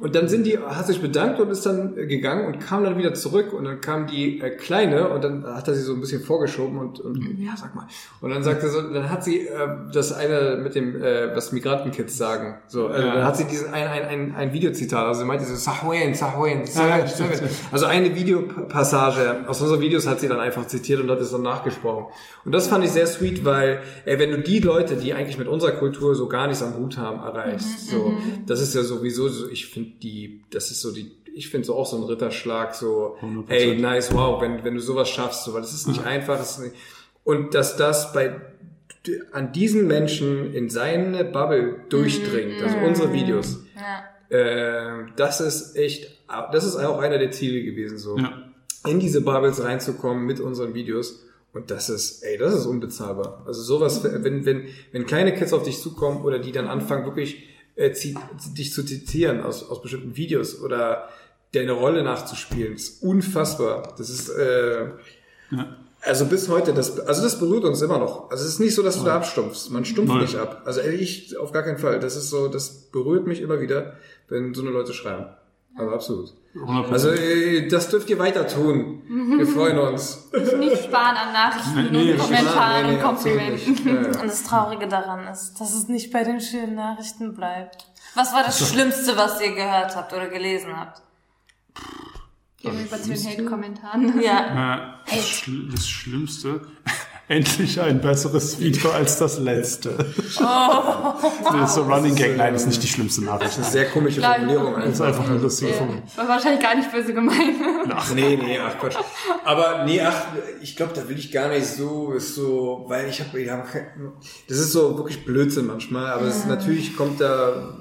Und dann sind die, hat sich bedankt und ist dann gegangen und kam dann wieder zurück und dann kam die äh, Kleine und dann hat er sie so ein bisschen vorgeschoben und, und ja, sag mal. Und dann sagte so, dann hat sie äh, das eine mit dem, äh, was Migrantenkids sagen. So, äh, Ja. dann hat sie diesen ein, ein, ein, ein Videozitat, also sie meinte so, Sahwen, stimmt, Sahwen. Also eine Videopassage aus unseren Videos hat sie dann einfach zitiert und hat es dann nachgesprochen. Und das fand ich sehr sweet, weil ey, wenn du die Leute, die eigentlich mit unserer Kultur so gar nichts am Hut haben, erreichst, so, das ist ja sowieso so, ich finde die, das ist so die, ich finde so auch so ein Ritterschlag, so, 100%. ey, nice, wow, wenn, wenn du sowas schaffst, so, weil das ist nicht einfach, das ist nicht, und dass das bei an diesen Menschen in seine Bubble durchdringt, also unsere Videos, Ja. äh, das ist echt, das ist auch einer der Ziele gewesen, so. Ja. in diese Bubbles reinzukommen mit unseren Videos. Und das ist, ey, das ist unbezahlbar. Also sowas, wenn, wenn, wenn kleine Kids auf dich zukommen oder die dann anfangen, wirklich äh, dich zu zitieren aus, aus bestimmten Videos oder deine Rolle nachzuspielen, ist unfassbar. Das ist, äh, also bis heute, das, also das berührt uns immer noch. Also es ist nicht so, dass du da abstumpfst. Man stumpft Null. nicht ab. Also ich auf gar keinen Fall. Das ist so, das berührt mich immer wieder, wenn so eine Leute schreiben. Also absolut. 100%. Also das dürft ihr weiter tun. Wir freuen uns. Nicht sparen an Nachrichten Nee, und Kommentaren Nee, nee, und Komplimenten. Ja, ja. Und das Traurige daran ist, dass es nicht bei den schönen Nachrichten bleibt. Was war das Schlimmste, was ihr gehört habt oder gelesen habt? Gehen wir über zu den Hate-Kommentaren. Ja. Äh, das, Schl- das Schlimmste, endlich ein besseres Video als das letzte. Das ist so Running Gag. Nein, das ist nicht die schlimmste Nachricht. Eine sehr komische. Formulierung. Das ist einfach eine lustige Formel. War wahrscheinlich gar nicht böse gemeint. Ach nee, nee, ach Quatsch. Aber nee, ach, ich glaube, da will ich gar nicht so, ist so, weil ich habe, ich hab, das ist so wirklich Blödsinn manchmal, aber es ist, natürlich kommt da,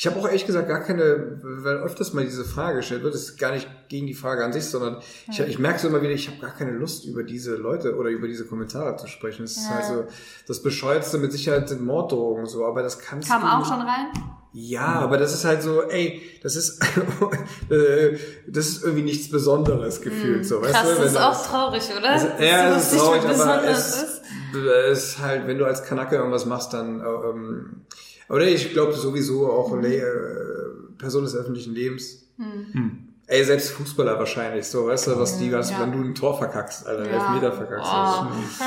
ich habe auch ehrlich gesagt gar keine, weil öfters mal diese Frage gestellt wird, das ist gar nicht gegen die Frage an sich, sondern ich, ich merke so immer wieder, ich habe gar keine Lust über diese Leute oder über diese Kommentare zu sprechen. Es ist halt so, das Bescheuertste mit Sicherheit sind Morddrohungen so, aber das kannst Kam du auch nicht- schon rein. ja, aber das ist halt so, ey, das ist, äh, das ist irgendwie nichts Besonderes gefühlt, so, weißt Krass, du? das ist auch traurig, oder? also, ja, es ist traurig, aber es ist. ist halt, wenn du als Kanake irgendwas machst, dann, ähm, oder ich glaube sowieso auch Mhm. äh, Person des öffentlichen Lebens. Mhm. Ey, selbst Fußballer wahrscheinlich, so, weißt du, was die, was, Ja. wenn du ein Tor verkackst, Alter, Ja. Elfmeter verkackst. Oh.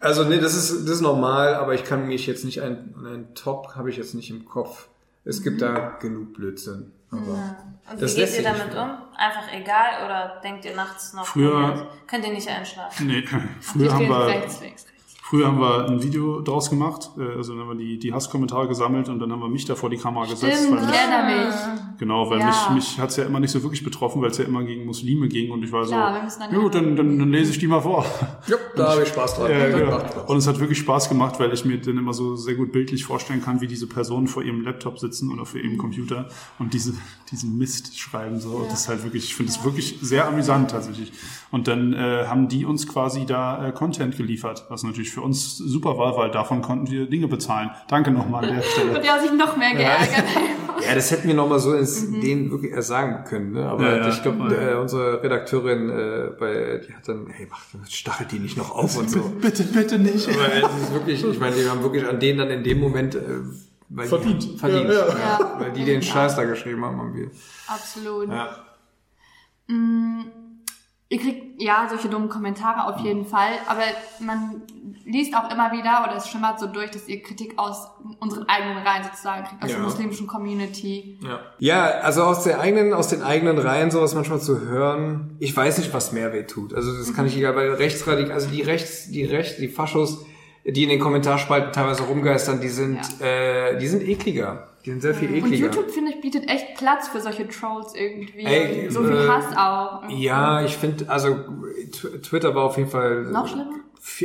Also, nee, das ist, das ist normal, aber ich kann mich jetzt nicht, ein, ein Top habe ich jetzt nicht im Kopf. Es gibt da genug Blödsinn. Aber Und Das wie geht ihr damit um? Einfach egal oder denkt ihr nachts noch? Früher- Könnt ihr nicht einschlafen? Nee, früher haben wir, rechts, links, rechts. Früher haben wir ein Video draus gemacht. äh, Also dann haben wir die, die Hasskommentare gesammelt und dann haben wir mich da vor die Kamera gesetzt. Stimmt, weil mich, ich erinnere mich. genau, weil Ja. mich, mich hat's ja immer nicht so wirklich betroffen, weil es ja immer gegen Muslime ging und ich war Klar, so, müssen dann ja gut, dann, dann, dann lese ich die mal vor. ja, da habe ich Spaß dran. Ja, Das genau. Und es hat wirklich Spaß gemacht, weil ich mir dann immer so sehr gut bildlich vorstellen kann, wie diese Personen vor ihrem Laptop sitzen oder vor ihrem Computer und diese, diesen Mist schreiben. So. Das ist halt wirklich, ich finde es wirklich sehr amüsant tatsächlich. Und dann äh, haben die uns quasi da äh, Content geliefert, was natürlich für uns super war, weil davon konnten wir Dinge bezahlen. Danke nochmal an der Stelle. Und der hat sich noch mehr geärgert. Ja, das hätten wir nochmal so ins, denen wirklich erst sagen können, ne? Aber Ja, ja. ich glaube, äh, unsere Redakteurin, äh, bei, die hat dann, hey, mach, stachelt die nicht noch auf und so. Bitte, bitte nicht. Aber es ist wirklich, ich meine, die haben wirklich an denen dann in dem Moment äh, weil Verdient. Die, verdient. Ja, ja. Weil die den Scheiß da geschrieben haben, haben wir. Absolut. Ja. Ihr kriegt ja solche dummen Kommentare auf jeden Fall, aber man liest auch immer wieder oder es schimmert so durch, dass ihr Kritik aus unseren eigenen Reihen sozusagen kriegt, aus Ja. der muslimischen Community. Ja. ja, also aus der eigenen, aus den eigenen Reihen sowas manchmal zu hören, ich weiß nicht, was mehr weh tut. Also das kann ich egal, weil rechtsradikal, also die rechts, die rechts, die Faschos, die in den Kommentarspalten teilweise rumgeistern, die sind, äh, die sind ekliger. Die sind sehr viel Und ekliger. YouTube, finde ich, bietet echt Platz für solche Trolls irgendwie. Ey, Und so viel äh, Hass auch. Ja, ich finde, also Tw- Twitter war auf jeden Fall. Noch schlimmer?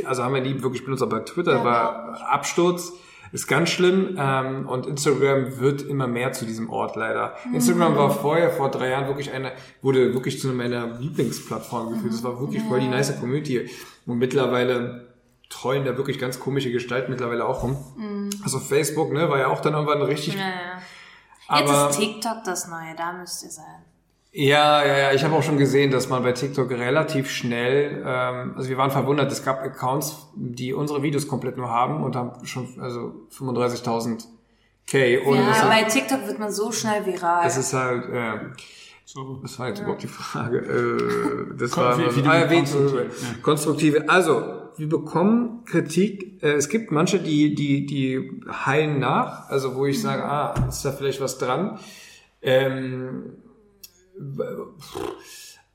Also haben wir nie wirklich benutzt, aber Twitter Ja, war Absturz. Ist ganz schlimm ähm, und Instagram wird immer mehr zu diesem Ort leider. Mhm. Instagram war vorher, vor drei Jahren, wirklich eine, wurde wirklich zu meiner Lieblingsplattform gefühlt. Das war wirklich voll die nice Community. Und mittlerweile treuen da wirklich ganz komische Gestalten mittlerweile auch rum. Mhm. Also Facebook, ne, war ja auch dann irgendwann richtig. Ja, ja. Jetzt Aber- ist TikTok das Neue, da müsst ihr sein. Ja, ja, ja. Ich habe auch schon gesehen, dass man bei TikTok relativ schnell, ähm, also wir waren verwundert, es gab Accounts, die unsere Videos komplett nur haben und haben schon also 35.000 K. Und Ja, bei TikTok wird man so schnell viral. es ist halt, äh, So. was war jetzt überhaupt die Frage? Äh, das Kon- war wie- wie die ah, ja, wie- konstruktive, ja. konstruktive. Also wir bekommen Kritik. Äh, es gibt manche, die die die heilen nach, also wo ich sage, ah, ist da vielleicht was dran. Ähm,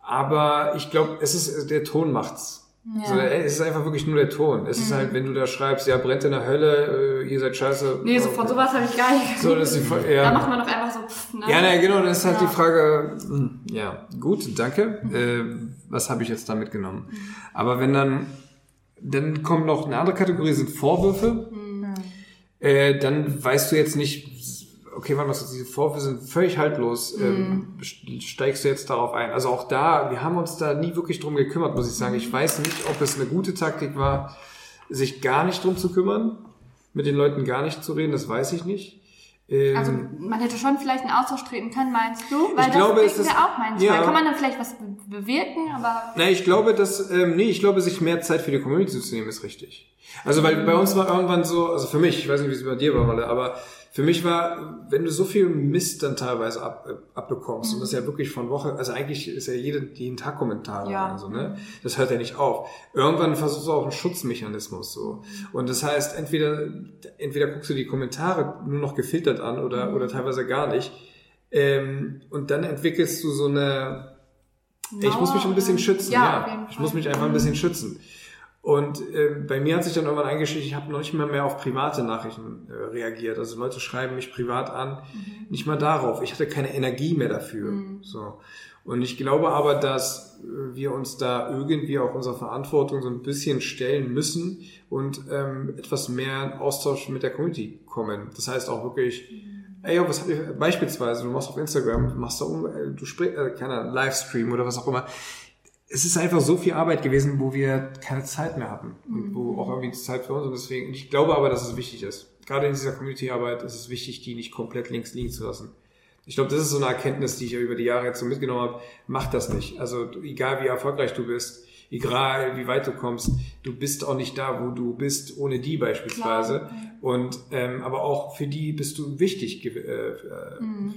aber ich glaube, es ist der Ton macht's. So, ey, es ist einfach wirklich nur der Ton. Es ist halt, wenn du da schreibst, ja, brennt in der Hölle, äh, ihr seid scheiße. Nee, so von sowas habe ich gar nicht. So, das ist die, ja. Da macht man doch einfach so, pff, ne? Ja, na, genau, dann ist halt die Frage, hm, ja, gut, danke. Äh, was habe ich jetzt da mitgenommen? Aber wenn dann, dann kommt noch eine andere Kategorie, sind Vorwürfe. Äh, dann weißt du jetzt nicht, okay, wann was diese Vorwürfe sind völlig haltlos, ähm, steigst du jetzt darauf ein? Also auch da, wir haben uns da nie wirklich drum gekümmert, muss ich sagen. Ich weiß nicht, ob es eine gute Taktik war, sich gar nicht drum zu kümmern, mit den Leuten gar nicht zu reden, das weiß ich nicht. Ähm, Also man hätte schon vielleicht einen Austausch treten können, meinst du? Weil Ich glaube, das es denken ist- wir auch manchmal. ja. Kann man dann vielleicht was be bewirken, aber Na, ich glaube, dass, ähm, nee, ich glaube, sich mehr Zeit für die Community zu nehmen, ist richtig. Also, weil bei uns war irgendwann so, also für mich, ich weiß nicht, wie es bei dir war, Malle, aber für mich war, wenn du so viel Mist dann teilweise ab, äh, abbekommst, und das ja wirklich von Woche, also eigentlich ist ja jeden, jeden Tag Kommentare, Ja. also, ne? Das hört ja nicht auf. Irgendwann versuchst du auch einen Schutzmechanismus, so. Und das heißt, entweder, entweder guckst du die Kommentare nur noch gefiltert an oder, oder teilweise gar nicht, ähm, und dann entwickelst du so eine, ich muss mich ein bisschen schützen, Ja, ja. Ich muss mich einfach ein bisschen schützen. Und äh, bei mir hat sich dann irgendwann eingeschlichen, ich habe noch nicht mal mehr auf private Nachrichten äh, reagiert. Also Leute schreiben mich privat an, Mhm. nicht mal darauf. Ich hatte keine Energie mehr dafür. So. Und ich glaube aber, dass äh, wir uns da irgendwie auch unserer Verantwortung so ein bisschen stellen müssen und ähm, etwas mehr in Austausch mit der Community kommen. Das heißt auch wirklich, ey, yo, was habt ihr, beispielsweise, du machst auf Instagram, machst da um, äh, du sprichst, äh, keine Ahnung, Livestream oder was auch immer. Es ist einfach so viel Arbeit gewesen, wo wir keine Zeit mehr hatten und wo auch irgendwie Zeit für uns und deswegen, ich glaube aber, dass es wichtig ist. Gerade in dieser Community-Arbeit ist es wichtig, die nicht komplett links liegen zu lassen. Ich glaube, das ist so eine Erkenntnis, die ich ja über die Jahre jetzt so mitgenommen habe. Mach das nicht. Also egal wie erfolgreich du bist, egal wie weit du kommst, du bist auch nicht da, wo du bist, ohne die beispielsweise. Und ähm, aber auch für die bist du wichtig. Äh, äh,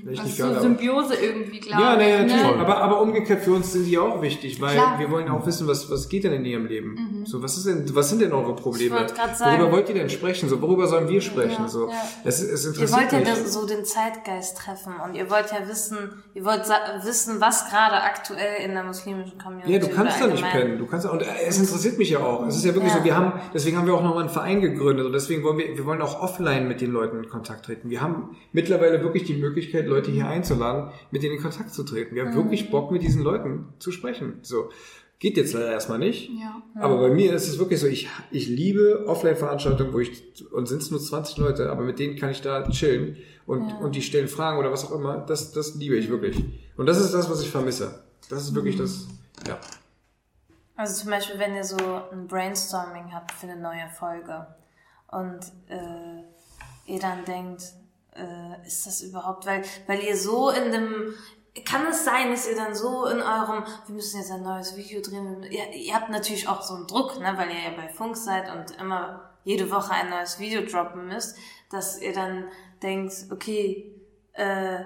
vielleicht also nicht so gerade, aber- Symbiose irgendwie, glaube ja, ich. natürlich. Ne? Aber, aber umgekehrt für uns sind die auch wichtig, weil Klar. wir wollen auch wissen, was, was geht denn in ihrem Leben? So, was ist denn, was sind denn eure Probleme? wollte grad sagen. Worüber wollt ihr denn sprechen? So, worüber sollen wir sprechen? so, ja. Es, es Ihr interessiert wollt ja das, so den Zeitgeist treffen und ihr wollt ja wissen, ihr wollt wissen, was gerade aktuell in der muslimischen Community Ja, du kannst da nicht pennen. Du kannst, und äh, es interessiert mich ja auch. Es ist ja wirklich Ja. so, wir haben, deswegen haben wir auch nochmal einen Verein gegründet und deswegen wollen wir, wir wollen auch offline mit den Leuten in Kontakt treten. Wir haben mittlerweile wirklich die Möglichkeit, Leute hier einzuladen, mit denen in Kontakt zu treten. Wir haben wirklich Bock, mit diesen Leuten zu sprechen. So. Geht jetzt leider erstmal nicht. Ja. Aber bei mir ist es wirklich so, ich, ich liebe Offline-Veranstaltungen, wo ich, und sind es nur 20 Leute, aber mit denen kann ich da chillen und, und die stellen Fragen oder was auch immer. Das, das liebe ich wirklich. Und das ist das, was ich vermisse. Das ist wirklich das, ja. Also zum Beispiel, wenn ihr so ein Brainstorming habt für eine neue Folge und äh, ihr dann denkt, äh, ist das überhaupt, weil, weil ihr so in dem, kann es sein, dass ihr dann so in eurem, wir müssen jetzt ein neues Video drehen, ihr, ihr habt natürlich auch so einen Druck, ne, weil ihr ja bei Funk seid und immer jede Woche ein neues Video droppen müsst, dass ihr dann denkt, okay, äh,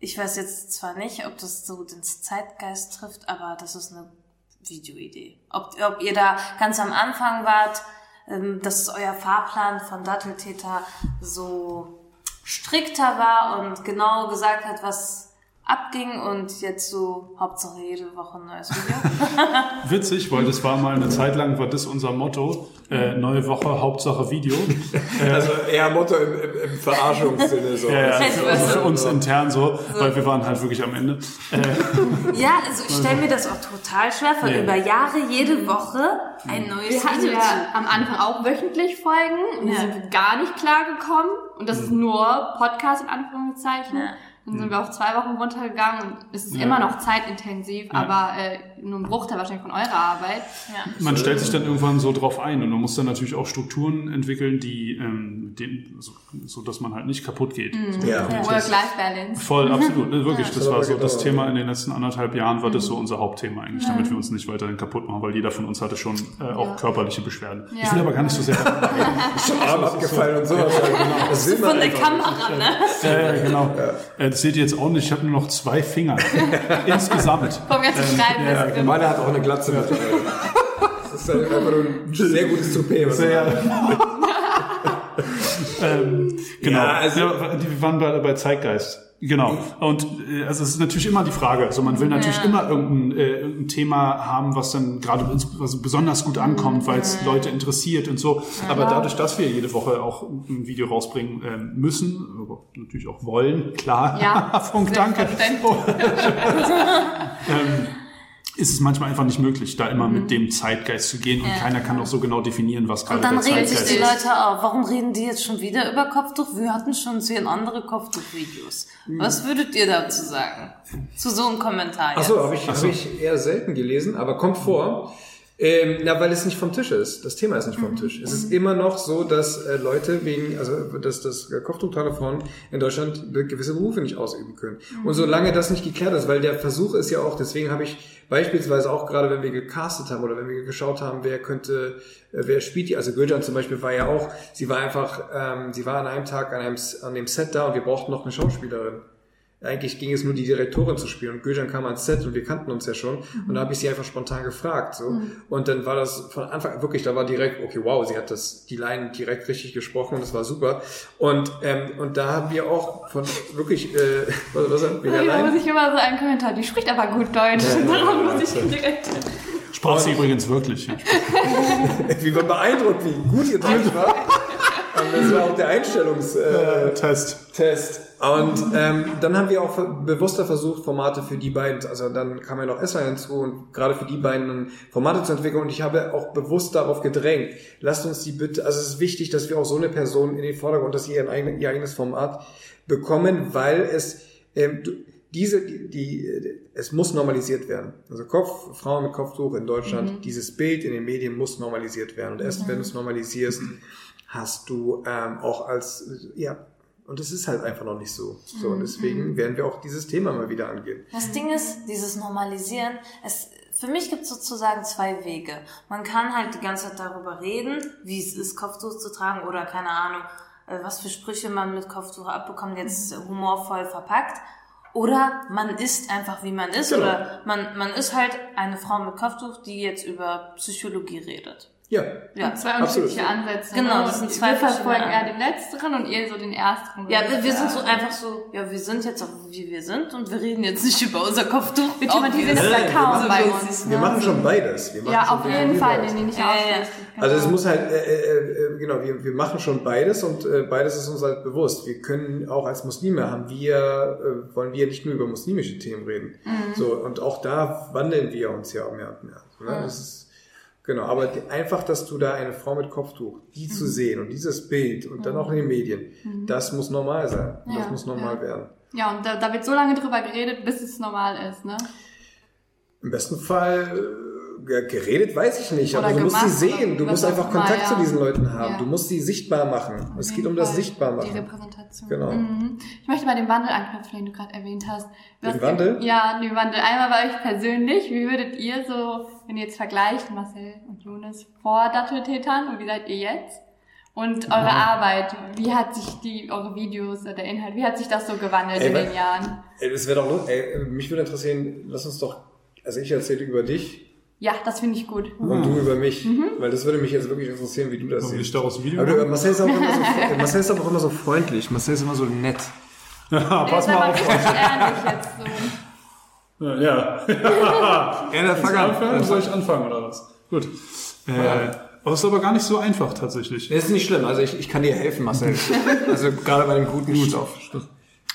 ich weiß jetzt zwar nicht, ob das so den Zeitgeist trifft, aber das ist eine Videoidee. Ob, ob ihr da ganz am Anfang wart, ähm, dass euer Fahrplan von Datteltäter so strikter war und genau gesagt hat, was abging und jetzt so Hauptsache jede Woche ein neues Video. Witzig, weil das war mal eine Zeit lang, war das unser Motto. Äh, neue Woche, Hauptsache Video. Also eher Motto im, im, im Verarschungssinne so. Ja, ja, also für uns intern so, weil wir waren halt wirklich am Ende. Äh, ja, also ich stelle mir das auch total schwer vor, Ja. über Jahre jede Woche ein neues Wir hatten Video ja zu am Anfang auch wöchentlich Folgen und Ja. sind gar nicht klar gekommen. Und das ist nur Podcast in Anführungszeichen. Ja. Dann sind wir auch zwei Wochen runtergegangen und es ist Ja. immer noch zeitintensiv, aber äh, nur ein Bruchteil wahrscheinlich von eurer Arbeit. Ja. man stellt sich dann irgendwann so drauf ein und man muss dann natürlich auch Strukturen entwickeln, die, ähm, den, so, so dass man halt nicht kaputt geht. So, Ja. Work-Life-Balance. Voll, absolut. Ne, wirklich, das Ja. war so Genau. das Thema in den letzten anderthalb Jahren, war das Mhm. so unser Hauptthema eigentlich, damit wir uns nicht weiterhin kaputt machen, weil jeder von uns hatte schon äh, auch Ja. körperliche Beschwerden. Ich Ja. will aber gar nicht so sehr. Arm abgefallen und so. Das will man Von der Kamera, ne? Ja, ja, genau. Äh, das seht ihr jetzt auch nicht, ich habe nur noch zwei Finger. Insgesamt. Vom ganzen Schreiben ja, Der Maler hat auch eine Glatze mit. Das ist halt einfach nur ein sehr gutes Toupet. Sehr, ähm, genau. Ja, also- Ja, wir waren bei, bei Zeitgeist. Genau. Und äh, also es ist natürlich immer die Frage. Also man will natürlich Ja. immer irgendein, äh, irgendein Thema haben, was dann gerade was besonders gut ankommt, weil es Leute interessiert und so. Aber dadurch, dass wir jede Woche auch ein Video rausbringen ähm, müssen, natürlich auch wollen, klar. Ja, Funk, danke. ähm, ist es manchmal einfach nicht möglich, da immer mit dem Zeitgeist zu gehen und keiner kann auch so genau definieren, was gerade Und dann der regen sich Zeitgeist die ist. Leute auf. Warum reden die jetzt schon wieder über Kopftuch? Wir hatten schon zehn andere Kopftuch-Videos. Hm. Was würdet ihr dazu sagen? Zu so einem Kommentar? Achso, habe ich, hab ich eher selten gelesen, aber kommt vor. Ähm, na, weil es nicht vom Tisch ist. Das Thema ist nicht vom Tisch. Es ist immer noch so, dass äh, Leute wegen, also dass das Kopftuchtragende Frauen in Deutschland gewisse Berufe nicht ausüben können. Und solange das nicht geklärt ist, weil der Versuch ist ja auch, deswegen habe ich beispielsweise auch gerade, wenn wir gecastet haben oder wenn wir geschaut haben, wer könnte, äh, wer spielt die, also Gülcan zum Beispiel war ja auch, sie war einfach, ähm, sie war an einem Tag an, einem, an dem Set da und wir brauchten noch eine Schauspielerin. Eigentlich ging es nur die Direktorin zu spielen und Gülcan kam ans Set und wir kannten uns ja schon und da habe ich sie einfach spontan gefragt so und dann war das von Anfang wirklich da war direkt okay wow sie hat das die Line direkt richtig gesprochen und das war super und ähm, und da haben wir auch von wirklich äh, was, was hat Da Line? muss ich immer so einen Kommentar, die spricht aber gut Deutsch. Daran muss ich direkt. Sprach sie übrigens wirklich. Ja. wie man beeindruckt wie gut ihr Deutsch war und das war auch der Einstellungs äh, Test. Test. Und ähm, dann haben wir auch bewusster versucht, Formate für die beiden, also dann kam ja noch Esra hinzu und gerade für die beiden Formate zu entwickeln und ich habe auch bewusst darauf gedrängt, lasst uns die bitte, also es ist wichtig, dass wir auch so eine Person in den Vordergrund, dass sie ihr, eigen, ihr eigenes Format bekommen, weil es ähm, diese, die, die, es muss normalisiert werden. Also Kopf, Frauen mit Kopftuch in Deutschland, dieses Bild in den Medien muss normalisiert werden. Und erst wenn du es normalisierst, hast du ähm, auch als, ja, und es ist halt einfach noch nicht so. So, und deswegen werden wir auch dieses Thema mal wieder angehen. Das Ding ist, dieses Normalisieren, es, für mich gibt es sozusagen zwei Wege. Man kann halt die ganze Zeit darüber reden, wie es ist, Kopftuch zu tragen oder keine Ahnung, äh, was für Sprüche man mit Kopftuch abbekommt, jetzt humorvoll verpackt. Oder man ist einfach wie man ist, Genau. oder man, man ist halt eine Frau mit Kopftuch, die jetzt über Psychologie redet. Ja. Ja. Zwei Absolut. unterschiedliche Ansätze. Genau, ne? das sind zwei Wir verfolgen eher den letzteren und ihr so den ersteren. Ja, wir, wir sind so einfach so, ja, wir sind jetzt auch wie wir sind und wir reden jetzt nicht über unser Kopftuch. Wir thematisieren Auch das ja kaum so bei uns. Wir machen schon beides. Wir machen Ja, schon auf jeden Fall. nee, nicht Ja, ja. Also es Genau. muss halt, äh, äh, äh, genau, wir, wir machen schon beides und äh, beides ist uns halt bewusst. Wir können auch als Muslime haben wir, äh, wollen wir nicht nur über muslimische Themen reden. So, und auch da wandeln wir uns ja mehr und mehr. Ne? Das ist, genau, aber einfach, dass du da eine Frau mit Kopftuch, die zu sehen und dieses Bild und dann auch in den Medien, das muss normal sein. Und das Ja, muss normal ja. werden. Ja, und da, da wird so lange drüber geredet, bis es normal ist, ne? Im besten Fall geredet, weiß ich nicht, Oder aber du musst sie sehen. Du oder musst einfach Kontakt ja. zu diesen Leuten haben. Ja. Du musst sie sichtbar machen. es Auf geht um jeden das Fall. sichtbar Die machen. Repräsentation. Genau. Mhm. Ich möchte bei dem Wandel anknüpfen, den du gerade erwähnt hast. Den Was- Wandel? Ja, den Wandel. Einmal bei euch persönlich. Wie würdet ihr so, wenn ihr jetzt vergleicht, Marcel und Jonas, vor Datteltätern und wie seid ihr jetzt? Und eure Arbeit, wie hat sich die, eure Videos, der Inhalt, wie hat sich das so gewandelt Ey, in den Jahren? Ey, das wäre doch lustig. Ey, mich würde interessieren, lass uns doch, also ich erzähle über dich Ja, das finde ich gut. und du über mich. Mhm. Weil das würde mich jetzt wirklich interessieren, wie du das Will ich siehst. daraus ein Video Aber du? Marcel, ist auch immer so, Marcel ist aber auch immer so freundlich. Marcel ist immer so nett. Ja, pass mal auf. richtig ehrlich jetzt so. Ja. ja. Ja, Fang an. Soll ich anfangen oder was? Gut. Äh, aber es ist aber gar nicht so einfach tatsächlich. Das ist nicht schlimm. Also ich, ich kann dir helfen, Marcel. also gerade bei dem guten Stoff.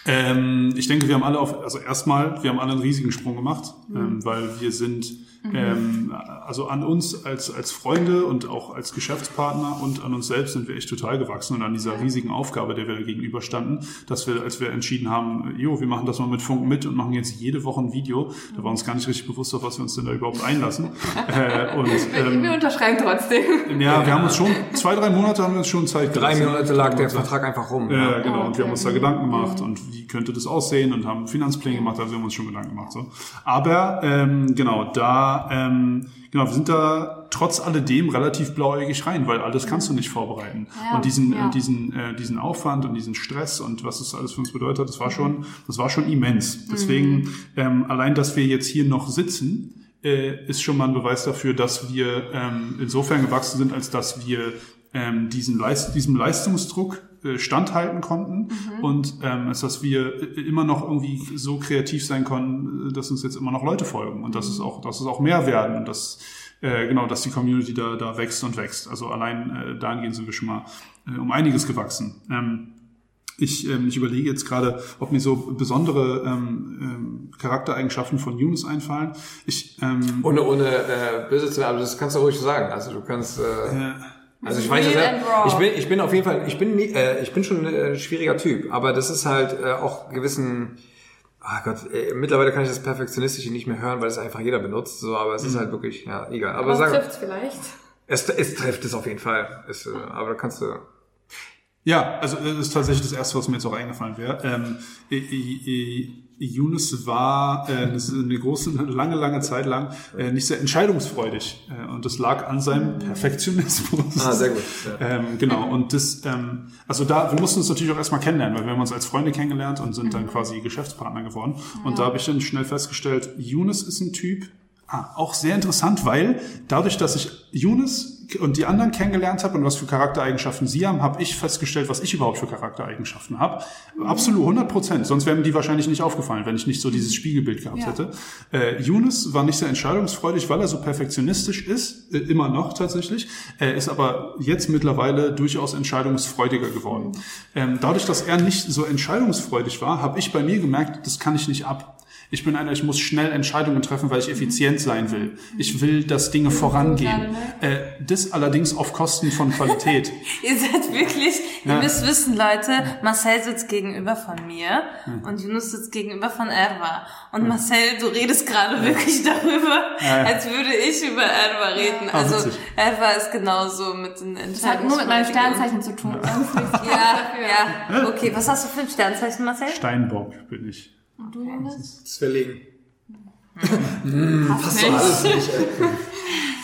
Ähm, ich denke, wir haben alle auf, also erstmal, wir haben alle einen riesigen Sprung gemacht, ähm, weil wir sind, ähm, also an uns als, als Freunde und auch als Geschäftspartner und an uns selbst sind wir echt total gewachsen und an dieser riesigen Aufgabe, der wir da gegenüberstanden, dass wir, als wir entschieden haben, jo, wir machen das mal mit Funk mit und machen jetzt jede Woche ein Video, da war uns gar nicht richtig bewusst, auf was wir uns denn da überhaupt einlassen. äh, und, ähm, Wir unterschreiben trotzdem. ja, wir haben uns schon, zwei, drei Monate haben wir uns schon Zeit Drei gelassen. Monate lag der Vertrag einfach rum. Ja, genau. Und wir haben uns da Gedanken gemacht und wie könnte das aussehen und haben Finanzpläne gemacht, also wir haben uns schon Gedanken gemacht. So. Aber ähm, genau, da ähm, genau, wir sind da trotz alledem relativ blauäugig rein, weil alles kannst du nicht vorbereiten. Ja, und diesen, ja. diesen, äh, diesen Aufwand und diesen Stress und was das alles für uns bedeutet hat, das war schon, das war schon immens. Deswegen, ähm, allein, dass wir jetzt hier noch sitzen, äh, ist schon mal ein Beweis dafür, dass wir ähm, insofern gewachsen sind, als dass wir ähm, diesen Leist diesem Leistungsdruck standhalten konnten und ähm, als dass wir äh, immer noch irgendwie so kreativ sein konnten, äh, dass uns jetzt immer noch Leute folgen und dass es auch, dass es auch mehr werden und dass äh, genau, dass die Community da da wächst und wächst. Also allein äh, dahingehend sind wir schon mal äh, um einiges gewachsen. Ähm, ich, ähm, ich überlege jetzt gerade, ob mir so besondere ähm, ähm, Charaktereigenschaften von Yunus einfallen. Ich, ähm, Ohne, ohne äh, böse zu werden, aber das kannst du ruhig sagen. Also du kannst. Äh, äh, also ich weiß ich bin, ich bin auf jeden Fall, ich bin, nie- äh, ich bin schon äh, ein schwieriger Typ, aber das ist halt äh, auch gewissen. Ah Gott, äh, mittlerweile kann ich das Perfektionistische nicht mehr hören, weil es einfach jeder benutzt. So, aber es ist halt wirklich, ja, egal. Aber Was sag, trifft's vielleicht? es, es trifft es auf jeden Fall. Es, äh, aber da kannst du. Ja, also das ist tatsächlich das Erste, was mir jetzt auch eingefallen wäre. Ähm, I- I- I- Yunus war äh, eine große, eine lange, lange Zeit lang äh, nicht sehr entscheidungsfreudig. Äh, und das lag an seinem Perfektionismus. Ah, sehr gut, ja. Ähm, genau, und das, ähm, also da, wir mussten uns natürlich auch erstmal kennenlernen, weil wir haben uns als Freunde kennengelernt und sind dann quasi Geschäftspartner geworden. Und da habe ich dann schnell festgestellt, Yunus ist ein Typ, Ah, auch sehr interessant, weil dadurch, dass ich Yunus und die anderen kennengelernt habe und was für Charaktereigenschaften sie haben, habe ich festgestellt, was ich überhaupt für Charaktereigenschaften habe. Absolut 100 Prozent. Sonst wären die wahrscheinlich nicht aufgefallen, wenn ich nicht so dieses Spiegelbild gehabt hätte. Äh, Yunus war nicht sehr entscheidungsfreudig, weil er so perfektionistisch ist, äh, immer noch tatsächlich. Er ist aber jetzt mittlerweile durchaus entscheidungsfreudiger geworden. Ähm, dadurch, dass er nicht so entscheidungsfreudig war, habe ich bei mir gemerkt, das kann ich nicht ab. Ich bin einer, ich muss schnell Entscheidungen treffen, weil ich effizient sein will. Ich will, dass Dinge vorangehen. Äh, das allerdings auf Kosten von Qualität. Ihr seid wirklich, ihr Ja. müsst wissen, Leute, Marcel sitzt gegenüber von mir Hm. und Yunus sitzt gegenüber von Erwa. Und Marcel, du redest gerade wirklich darüber, Ja, ja. als würde ich über Erwa reden. Ah, Also witzig. Erwa ist genauso mit den Das hat nur mit meinem Sternzeichen zu tun. Ja, ja. Okay, was hast du für ein Sternzeichen, Marcel? Steinbock bin ich. Das verlegen.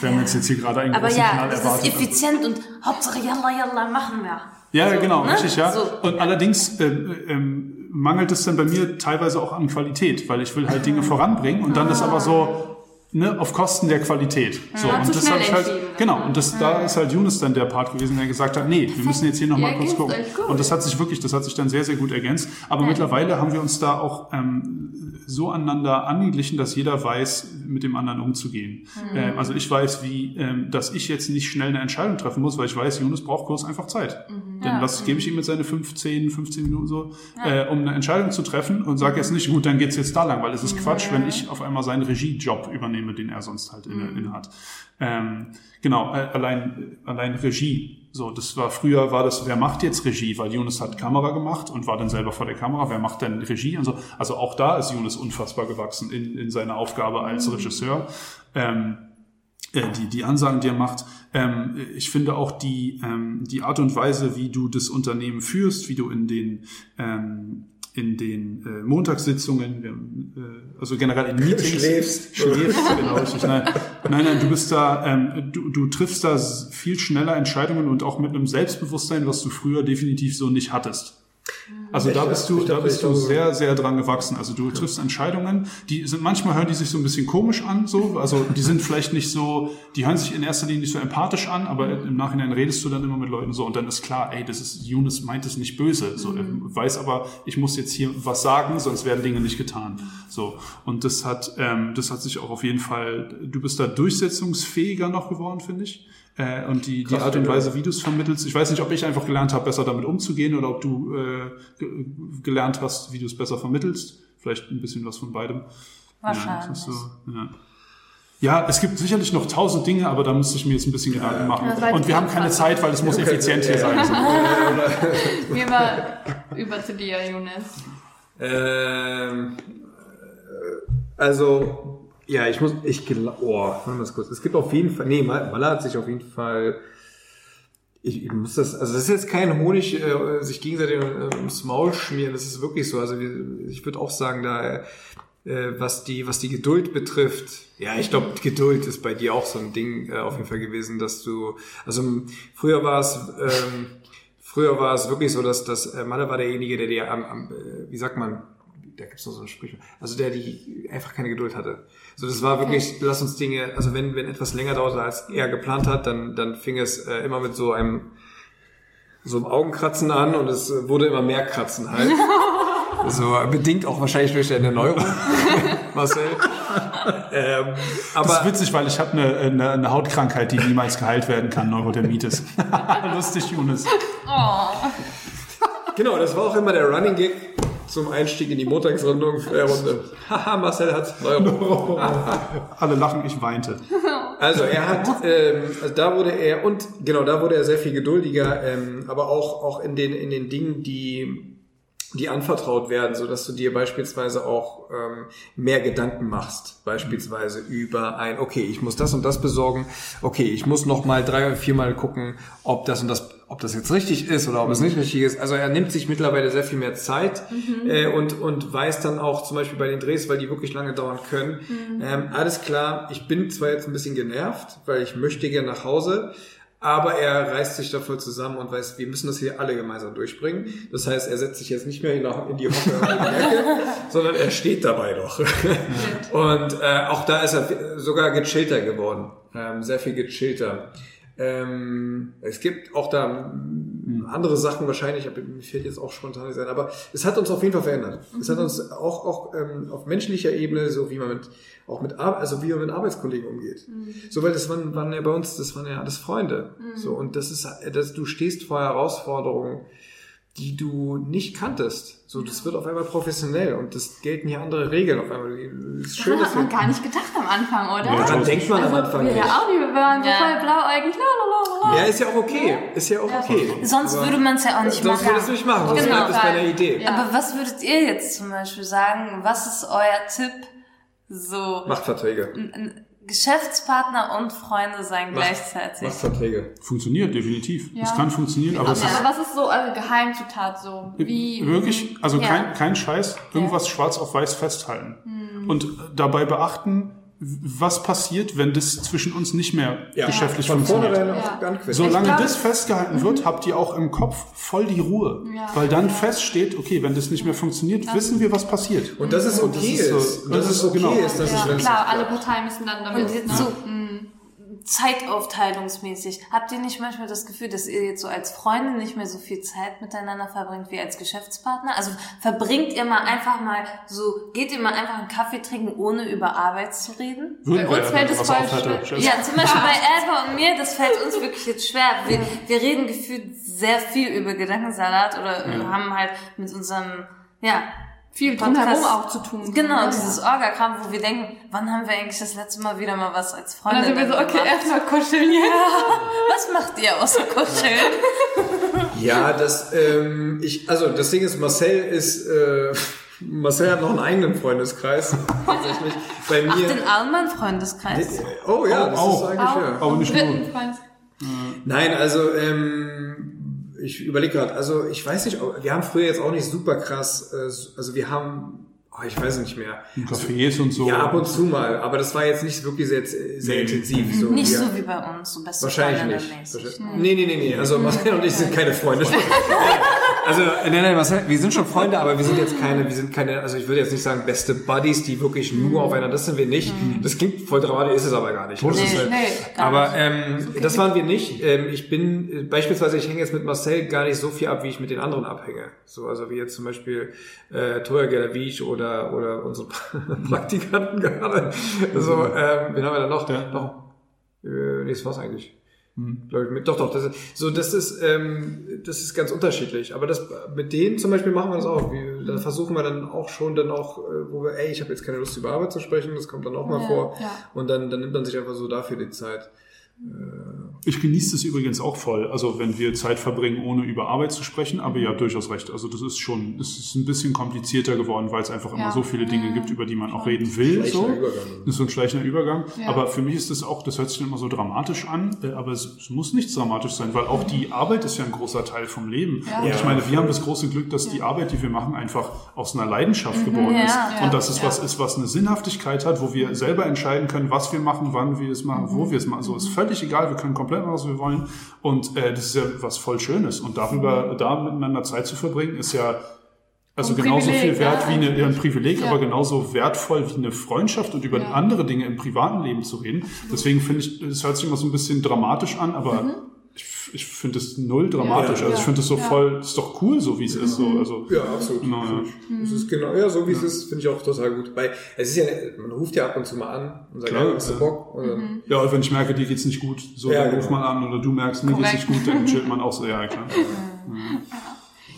Wir haben uns jetzt hier gerade einen Aber ja, das ist erwartet. effizient und Hauptsache yalla yalla machen wir. Ja, So, genau, ne? richtig, ja. So. Und allerdings ähm, ähm, mangelt es dann bei mir teilweise auch an Qualität, weil ich will halt Dinge voranbringen und dann ist aber so ne, auf Kosten der Qualität. So, Ja, und zu das habe ich halt, entschieden. Genau, und das, da ist halt Yunus dann der Part gewesen, der gesagt hat, nee, wir müssen jetzt hier nochmal kurz gucken. Und das hat sich wirklich, das hat sich dann sehr, sehr gut ergänzt. Aber mittlerweile haben wir uns da auch ähm, so aneinander angeglichen, dass jeder weiß, mit dem anderen umzugehen. Ähm, also ich weiß, wie, ähm, dass ich jetzt nicht schnell eine Entscheidung treffen muss, weil ich weiß, Yunus braucht kurz einfach Zeit. Dann lass, gebe ich ihm jetzt seine 15, 15 Minuten so, äh, um eine Entscheidung zu treffen und sage jetzt nicht, gut, dann geht's jetzt da lang, weil es ist Quatsch, wenn ich auf einmal seinen Regiejob übernehme, den er sonst halt inne, inne hat. Ähm, genau, äh, allein, allein Regie. So, das war früher war das, wer macht jetzt Regie? Weil Yunus hat Kamera gemacht und war dann selber vor der Kamera. Wer macht denn Regie? Und so. Also auch da ist Yunus unfassbar gewachsen in, in seiner Aufgabe als Regisseur. Ähm, äh, die, die Ansagen, die er macht. Ähm, ich finde auch die, ähm, die Art und Weise, wie du das Unternehmen führst, wie du in den, ähm, in den äh, Montagssitzungen, äh, also generell in Meetings Schläfst. schläfst, genau richtig. Nein, nein, nein, du bist da, ähm, du, du triffst da viel schneller Entscheidungen und auch mit einem Selbstbewusstsein, was du früher definitiv so nicht hattest. Also da bist du, da bist du sehr, sehr dran gewachsen. Also du triffst Entscheidungen, die sind manchmal hören die sich so ein bisschen komisch an, so, also die sind vielleicht nicht so, die hören sich in erster Linie nicht so empathisch an, aber im Nachhinein redest du dann immer mit Leuten so und dann ist klar, ey, das ist Yunus meint es nicht böse, so, er weiß aber, ich muss jetzt hier was sagen, sonst werden Dinge nicht getan, so. Und das hat, ähm, das hat sich auch auf jeden Fall, du bist da durchsetzungsfähiger noch geworden, finde ich. Äh, und die, die Art und Weise, wie du es vermittelst. Ich weiß nicht, ob ich einfach gelernt habe, besser damit umzugehen oder ob du äh, ge gelernt hast, wie du es besser vermittelst. Vielleicht ein bisschen was von beidem. Wahrscheinlich. Ja, so, ja. ja, es gibt sicherlich noch tausend Dinge, aber da müsste ich mir jetzt ein bisschen Gedanken machen. Und wir haben keine Zeit, weil es muss effizient hier sein. So. Mir war über zu dir, Jonas. Ähm, äh, also, ja, ich muss, ich glaube, oh, warte mal kurz. Es gibt auf jeden Fall, nee, Mal- Maler hat sich auf jeden Fall, ich, ich muss das, also das ist jetzt kein Honig, äh, sich gegenseitig äh, ums Maul schmieren, das ist wirklich so. Also wir- ich würde auch sagen, da, äh, was die, was die Geduld betrifft, ja, ich glaube, Geduld ist bei dir auch so ein Ding äh, auf jeden Fall gewesen, dass du, also früher war es, ähm, früher war es wirklich so, dass, dass äh, Malle war derjenige, der dir am, am äh, wie sagt man, da gibt's noch so ein Sprichwort, also der die einfach keine Geduld hatte. So, das war wirklich, lass uns Dinge, also wenn, wenn etwas länger dauerte, als er geplant hat, dann, dann fing es äh, immer mit so einem, so einem Augenkratzen an und es wurde immer mehr Kratzen halt. So, bedingt auch wahrscheinlich durch deine Neuro, Marcel. ähm, aber Das ist witzig, weil ich habe eine, eine, eine Hautkrankheit, die niemals geheilt werden kann, Neurodermitis. Lustig, Jonas. Genau, das war auch immer der Running Gag zum Einstieg in die Montagsrundung äh, Runde. Haha, Marcel hat Euro. Alle lachen, ich weinte. Also er hat, ähm, also da wurde er und genau, da wurde er sehr viel geduldiger, ähm, aber auch auch in den in den Dingen, die die anvertraut werden, so dass du dir beispielsweise auch ähm, mehr Gedanken machst, beispielsweise über ein, okay, ich muss das und das besorgen, okay, ich muss noch mal drei oder viermal gucken, ob das und das, ob das jetzt richtig ist oder ob es nicht richtig ist. Also er nimmt sich mittlerweile sehr viel mehr Zeit äh, und und weiß dann auch zum Beispiel bei den Drehs, weil die wirklich lange dauern können, ähm, alles klar. Ich bin zwar jetzt ein bisschen genervt, weil ich möchte gerne nach Hause. Aber er reißt sich da voll zusammen und weiß, wir müssen das hier alle gemeinsam durchbringen. Das heißt, er setzt sich jetzt nicht mehr in die Hocke sondern er steht dabei doch. Und äh, auch da ist er sogar gechillter geworden. Ähm, sehr viel gechillter. Ähm, es gibt auch da andere Sachen wahrscheinlich, aber mir fehlt jetzt auch spontan nicht sein, aber es hat uns auf jeden Fall verändert. Es hat uns auch, auch ähm, auf menschlicher Ebene, so wie man mit, auch mit, Ar also wie man mit Arbeitskollegen umgeht. So, weil das waren, waren ja bei uns, das waren ja alles Freunde. So, und das ist, dass du stehst vor Herausforderungen, die du nicht kanntest. So, das wird auf einmal professionell und das gelten hier andere Regeln auf einmal. Es ist schön, Das dass hat man gar nicht gedacht am Anfang, oder? Ja, daran denkt man am Anfang Wir nicht. ja auch wir waren Ja. voll blauäugig, lalalala. Ja, ist ja auch okay. Ist ja auch okay. Sonst Aber- würde man es ja auch nicht Sonst machen. würdest du nicht machen, sonst Genau. bleibt es bei einer Idee. Ja. Aber was würdet ihr jetzt zum Beispiel sagen? Was ist euer Tipp? So Machtverträge. Geschäftspartner und Freunde sein gleichzeitig. Machtverträge. Funktioniert, definitiv. Ja. Es kann funktionieren, aber es ist Aber was ist so eure Geheimzutat so? Wie wirklich, also Ja. kein, kein Scheiß, irgendwas schwarz auf weiß festhalten. Hm. Und dabei beachten, was passiert, wenn das zwischen uns nicht mehr geschäftlich Von funktioniert. Ja. Solange glaube, das festgehalten wird, habt ihr auch im Kopf voll die Ruhe. Ja. Weil dann feststeht, okay, wenn das nicht mehr funktioniert, wissen wir, was passiert. Und das ist okay ist so- ist. Und das ist okay genau. ist, dass wenn es Klar, alle Parteien müssen dann damit. Und so zeitaufteilungsmäßig. Habt ihr nicht manchmal das Gefühl, dass ihr jetzt so als Freunde nicht mehr so viel Zeit miteinander verbringt wie als Geschäftspartner? Also verbringt ihr mal einfach mal so, geht ihr mal einfach einen Kaffee trinken, ohne über Arbeit zu reden? Würden Bei uns wir, fällt es voll schwer. Ja, zum Beispiel bei Alba und mir, das fällt uns wirklich jetzt schwer. Wir, wir reden gefühlt sehr viel über Gedankensalat oder haben halt mit unserem, ja, viel drumherum auch zu tun. Genau, Ja. dieses Orga-Kram, wo wir denken, wann haben wir eigentlich das letzte Mal wieder mal was als Und Freunde dann sind wir so, okay, gemacht? erstmal kuscheln jetzt. Was macht ihr außer kuscheln? Ja, das, ähm, ich, also das Ding ist, Marcel ist, äh, Marcel hat noch einen eigenen Freundeskreis. Tatsächlich. Bei Ach, mir. den Allmann-Freundeskreis. oh ja, Oh, das auch. ist eigentlich fair. Aber nicht nur. Nein, also ähm, ich überlege gerade, also ich weiß nicht, ob- wir haben früher jetzt auch nicht super krass, äh, also wir haben, oh, ich weiß nicht mehr. Cafés und so. Ja, ab und zu mal, aber das war jetzt nicht wirklich sehr, sehr Nee. intensiv. So. Nicht wir, so wie bei uns, so beste Wahrscheinlich nicht. Wahrscheinlich- Nee, nee, nee, nee. Also Marcel und ich sind keine Freunde. also, nein, nein, Marcel, wir sind schon Freunde, aber wir sind jetzt keine, wir sind keine, also ich würde jetzt nicht sagen beste Buddies, die wirklich nur aufeinander, das sind wir nicht. Das klingt voll dramatisch, ist es aber gar nicht. Das Nee, ist halt, nee, gar aber ähm, das waren wir nicht. Ähm, ich bin äh, beispielsweise, ich hänge jetzt mit Marcel gar nicht so viel ab, wie ich mit den anderen abhänge. So, also wie jetzt zum Beispiel äh, Toya Gelavic oder oder unsere Praktikanten gerade. So, ähm, wen haben wir da noch? Ja. noch äh, nee, das war's eigentlich. Mit, doch, doch, das ist, so, das ist, ähm, das ist ganz unterschiedlich. Aber das, mit denen zum Beispiel machen wir das auch. Wir, da versuchen wir dann auch schon dann auch, äh, wo wir, ey, ich habe jetzt keine Lust über Arbeit zu sprechen, das kommt dann auch mal Ja, vor. ja. Und dann, dann nimmt man sich einfach so dafür die Zeit. Ich genieße das übrigens auch voll. Also wenn wir Zeit verbringen, ohne über Arbeit zu sprechen, aber ihr habt durchaus recht. Also das ist schon, es ist ein bisschen komplizierter geworden, weil es einfach immer Ja. so viele Dinge gibt, über die man auch reden will. So. Übergang. Das ist so ein schleichender Übergang. Ja. Aber für mich ist das auch, das hört sich dann immer so dramatisch an, äh, aber es, es muss nichts dramatisch sein, weil auch die Arbeit ist ja ein großer Teil vom Leben. Und Ja. ich meine, wir haben das große Glück, dass die Arbeit, die wir machen, einfach aus einer Leidenschaft geboren Ja. ist. Ja. Und dass es was ist, was eine Sinnhaftigkeit hat, wo wir selber entscheiden können, was wir machen, wann wir es machen, wo wir es machen. So ist völlig egal, wir können komplett machen, was wir wollen. Und äh, das ist ja was voll Schönes. Und darüber, da miteinander Zeit zu verbringen, ist ja also genauso Privileg, viel wert ja. wie eine, ein Privileg, Ja. aber genauso wertvoll wie eine Freundschaft und über Ja. andere Dinge im privaten Leben zu reden. Deswegen finde ich, es hört sich immer so ein bisschen dramatisch an, aber ich, ich finde es null dramatisch. Ja. also ich finde es so Ja. voll, ist doch cool, so wie es ist. So, also, Ja, absolut. Genau, ja. Es ist genau, ja, so wie es ist, finde ich auch total gut. Weil es ist ja, man ruft ja ab und zu mal an und sagt, Klar, ja, hast du. Bock? Und dann, Ja, und wenn ich merke, dir geht's nicht gut, so Ja, dann genau. ruft man an oder du merkst, mir geht's nicht gut, dann chillt man auch so, ja, klar.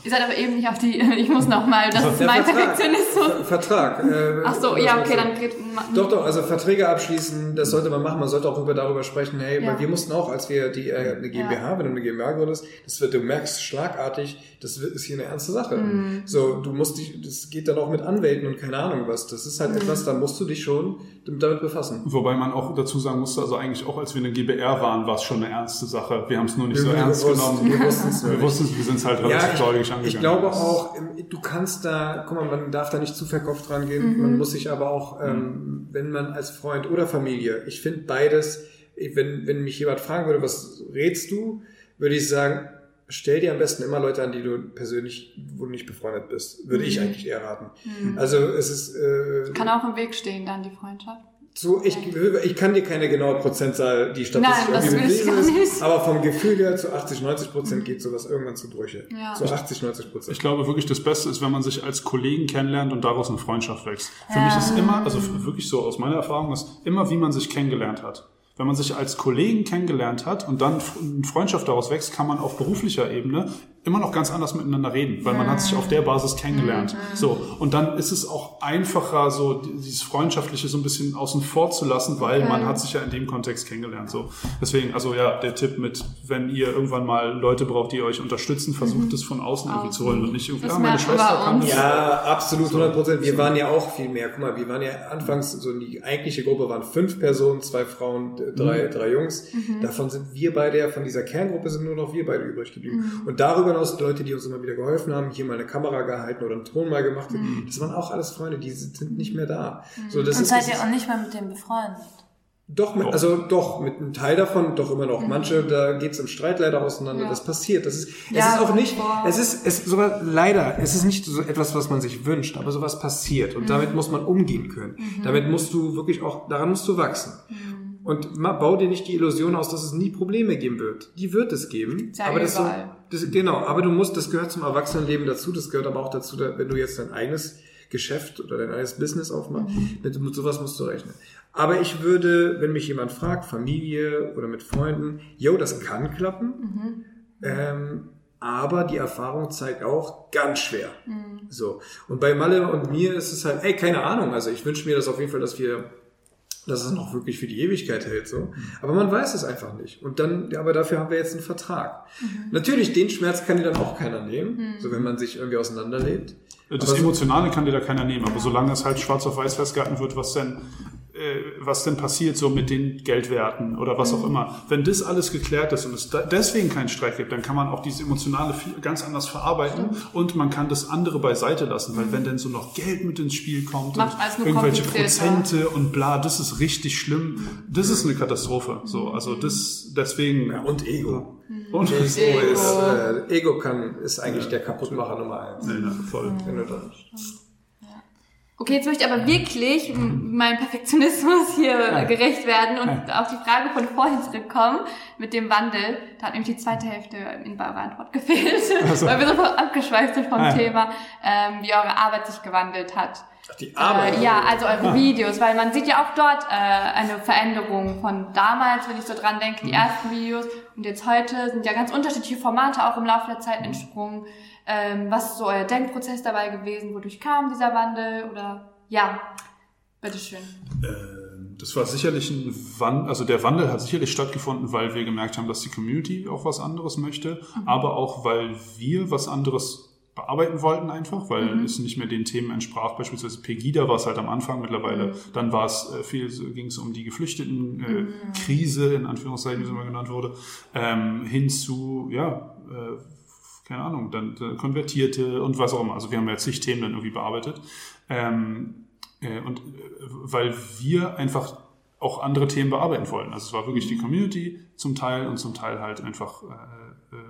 Ihr seid aber eben nicht auf die, ich muss noch mal, das ist mein Perfektionismus. Ver- Vertrag. Äh, Ach so, ja, okay, dann geht, Doch, doch, also Verträge abschließen, das sollte man machen. Man sollte auch über, darüber sprechen, hey, Ja. weil wir mussten auch, als wir die äh, eine GmbH, wenn du eine GmbH gründest, das wird, du merkst schlagartig, das wird- ist hier eine ernste Sache. Mhm. So, du musst dich, das geht dann auch mit Anwälten und keine Ahnung was. Das ist Mhm. halt etwas, da musst du dich schon damit befassen. Wobei man auch dazu sagen musste, also eigentlich auch als wir eine GBR waren, war es schon eine ernste Sache. Wir haben es nur nicht so Wir- wir ernst genommen. wir wussten es Wir wir sind es halt relativ Ja, deutlich ich, angegangen. ich glaube auch, ähm, du kannst da, guck mal, man darf da nicht zu verkopft rangehen. Man muss sich aber auch, ähm, wenn man als Freund oder Familie, ich finde beides, wenn, wenn mich jemand fragen würde, was rätst du, würde ich sagen, stell dir am besten immer Leute an, die du persönlich, wo du nicht befreundet bist. Würde ich eigentlich eher raten. Also es ist äh, kann auch im Weg stehen, dann die Freundschaft. So, ich, ich kann dir keine genaue Prozentzahl, die Statistik Nein, irgendwie will ich bewiesen gar ist, nicht. aber vom Gefühl her zu 80, 90 Prozent geht sowas irgendwann zu Brüche. Ja. Zu 80, 90 Prozent. Ich glaube wirklich, das Beste ist, wenn man sich als Kollegen kennenlernt und daraus eine Freundschaft wächst. Für mich ist immer, also wirklich so aus meiner Erfahrung, ist immer, wie man sich kennengelernt hat. Wenn man sich als Kollegen kennengelernt hat und dann eine Freundschaft daraus wächst, kann man auf beruflicher Ebene immer noch ganz anders miteinander reden, weil man hat sich auf der Basis kennengelernt. So. Und dann ist es auch einfacher, so dieses Freundschaftliche so ein bisschen außen vor zu lassen, weil man hat sich ja in dem Kontext kennengelernt. So. Deswegen, also ja, der Tipp mit, wenn ihr irgendwann mal Leute braucht, die euch unterstützen, versucht es von außen irgendwie zu holen und nicht irgendwie, Das ah, meine Schwester kann das. Ja, absolut, 100 Prozent. Wir waren ja auch viel mehr. Guck mal, wir waren ja anfangs, so die eigentliche Gruppe waren fünf Personen, zwei Frauen, drei, Mhm. drei Jungs. Davon sind wir beide, ja, von dieser Kerngruppe sind nur noch wir beide übrig geblieben. Mhm. Und darüber hinaus Leute, die uns immer wieder geholfen haben, hier mal eine Kamera gehalten oder einen Ton mal gemacht. Mhm. Das waren auch alles Freunde, die sind nicht mehr da. So, das Und ist, seid das ihr auch nicht mehr mit dem befreundet? Doch, mit, also doch, mit einem Teil davon, doch immer noch. Manche, da geht's im Streit leider auseinander. Ja. Das passiert. Das ist, es Ja, ist auch nicht, boah. es ist, es sogar leider, es ist nicht so etwas, was man sich wünscht, aber sowas passiert. Und damit muss man umgehen können. Damit musst du wirklich auch, daran musst du wachsen. Und ma, bau dir nicht die Illusion aus, dass es nie Probleme geben wird. Die wird es geben. Ja, aber das, so, überall. Das, genau, aber du musst, das gehört zum Erwachsenenleben dazu, das gehört aber auch dazu, da- wenn du jetzt dein eigenes Geschäft oder dein eigenes Business aufmachst, mit, mit sowas musst du rechnen. Aber ich würde, wenn mich jemand fragt, Familie oder mit Freunden, yo, das kann klappen, ähm, aber die Erfahrung zeigt auch ganz schwer. So. Und bei Malle und mir ist es halt, ey, keine Ahnung, also ich wünsche mir das auf jeden Fall, dass wir dass es noch wirklich für die Ewigkeit hält, so. Aber man weiß es einfach nicht. Und dann, ja, aber dafür haben wir jetzt einen Vertrag. Natürlich, den Schmerz kann dir dann auch keiner nehmen, so wenn man sich irgendwie auseinanderlebt. Das Emotionale kann dir da keiner nehmen, aber solange es halt schwarz auf weiß festgehalten wird, was denn, äh, was denn passiert so mit den Geldwerten oder was auch immer. Wenn das alles geklärt ist und es da deswegen keinen Streit gibt, dann kann man auch diese Emotionale viel, ganz anders verarbeiten und man kann das andere beiseite lassen, weil wenn denn so noch Geld mit ins Spiel kommt Macht und irgendwelche. Prozente und bla, das ist richtig schlimm. Das ist eine Katastrophe. So, also das, deswegen. Ja, und Ego. Und, Ego, ist, äh, Ego kann, ist eigentlich der Kaputtmacher Nummer eins. ja, voll. Wenn du dann, Okay, jetzt möchte ich aber wirklich meinem Perfektionismus hier gerecht werden und auf die Frage von vorhin zurückkommen mit dem Wandel. Da hat nämlich die zweite Hälfte in eurer Antwort gefehlt, weil wir so abgeschweift sind vom Ah, ja. Thema, ähm, wie eure Arbeit sich gewandelt hat. Ach, die Arbeit. Äh, ja, also eure Videos, weil man sieht ja auch dort äh, eine Veränderung von damals, wenn ich so dran denke, die ersten Videos und jetzt heute sind ja ganz unterschiedliche Formate auch im Laufe der Zeit entsprungen. Ähm, was ist so euer Denkprozess dabei gewesen? Wodurch kam dieser Wandel? Oder ja, bitteschön. Das war sicherlich ein Wandel, also der Wandel hat sicherlich stattgefunden, weil wir gemerkt haben, dass die Community auch was anderes möchte, aber auch weil wir was anderes bearbeiten wollten einfach, weil es nicht mehr den Themen entsprach. Beispielsweise Pegida war es halt am Anfang mittlerweile. Dann war es äh, viel, ging es um die Geflüchteten-Krise, in Anführungszeichen, wie es immer genannt wurde, ähm, hin zu, ja, äh, keine Ahnung, dann äh, Konvertierte und was auch immer. Also wir haben ja zig Themen dann irgendwie bearbeitet. Ähm, äh, und äh, weil wir einfach auch andere Themen bearbeiten wollten. Also es war wirklich die Community zum Teil und zum Teil halt einfach äh,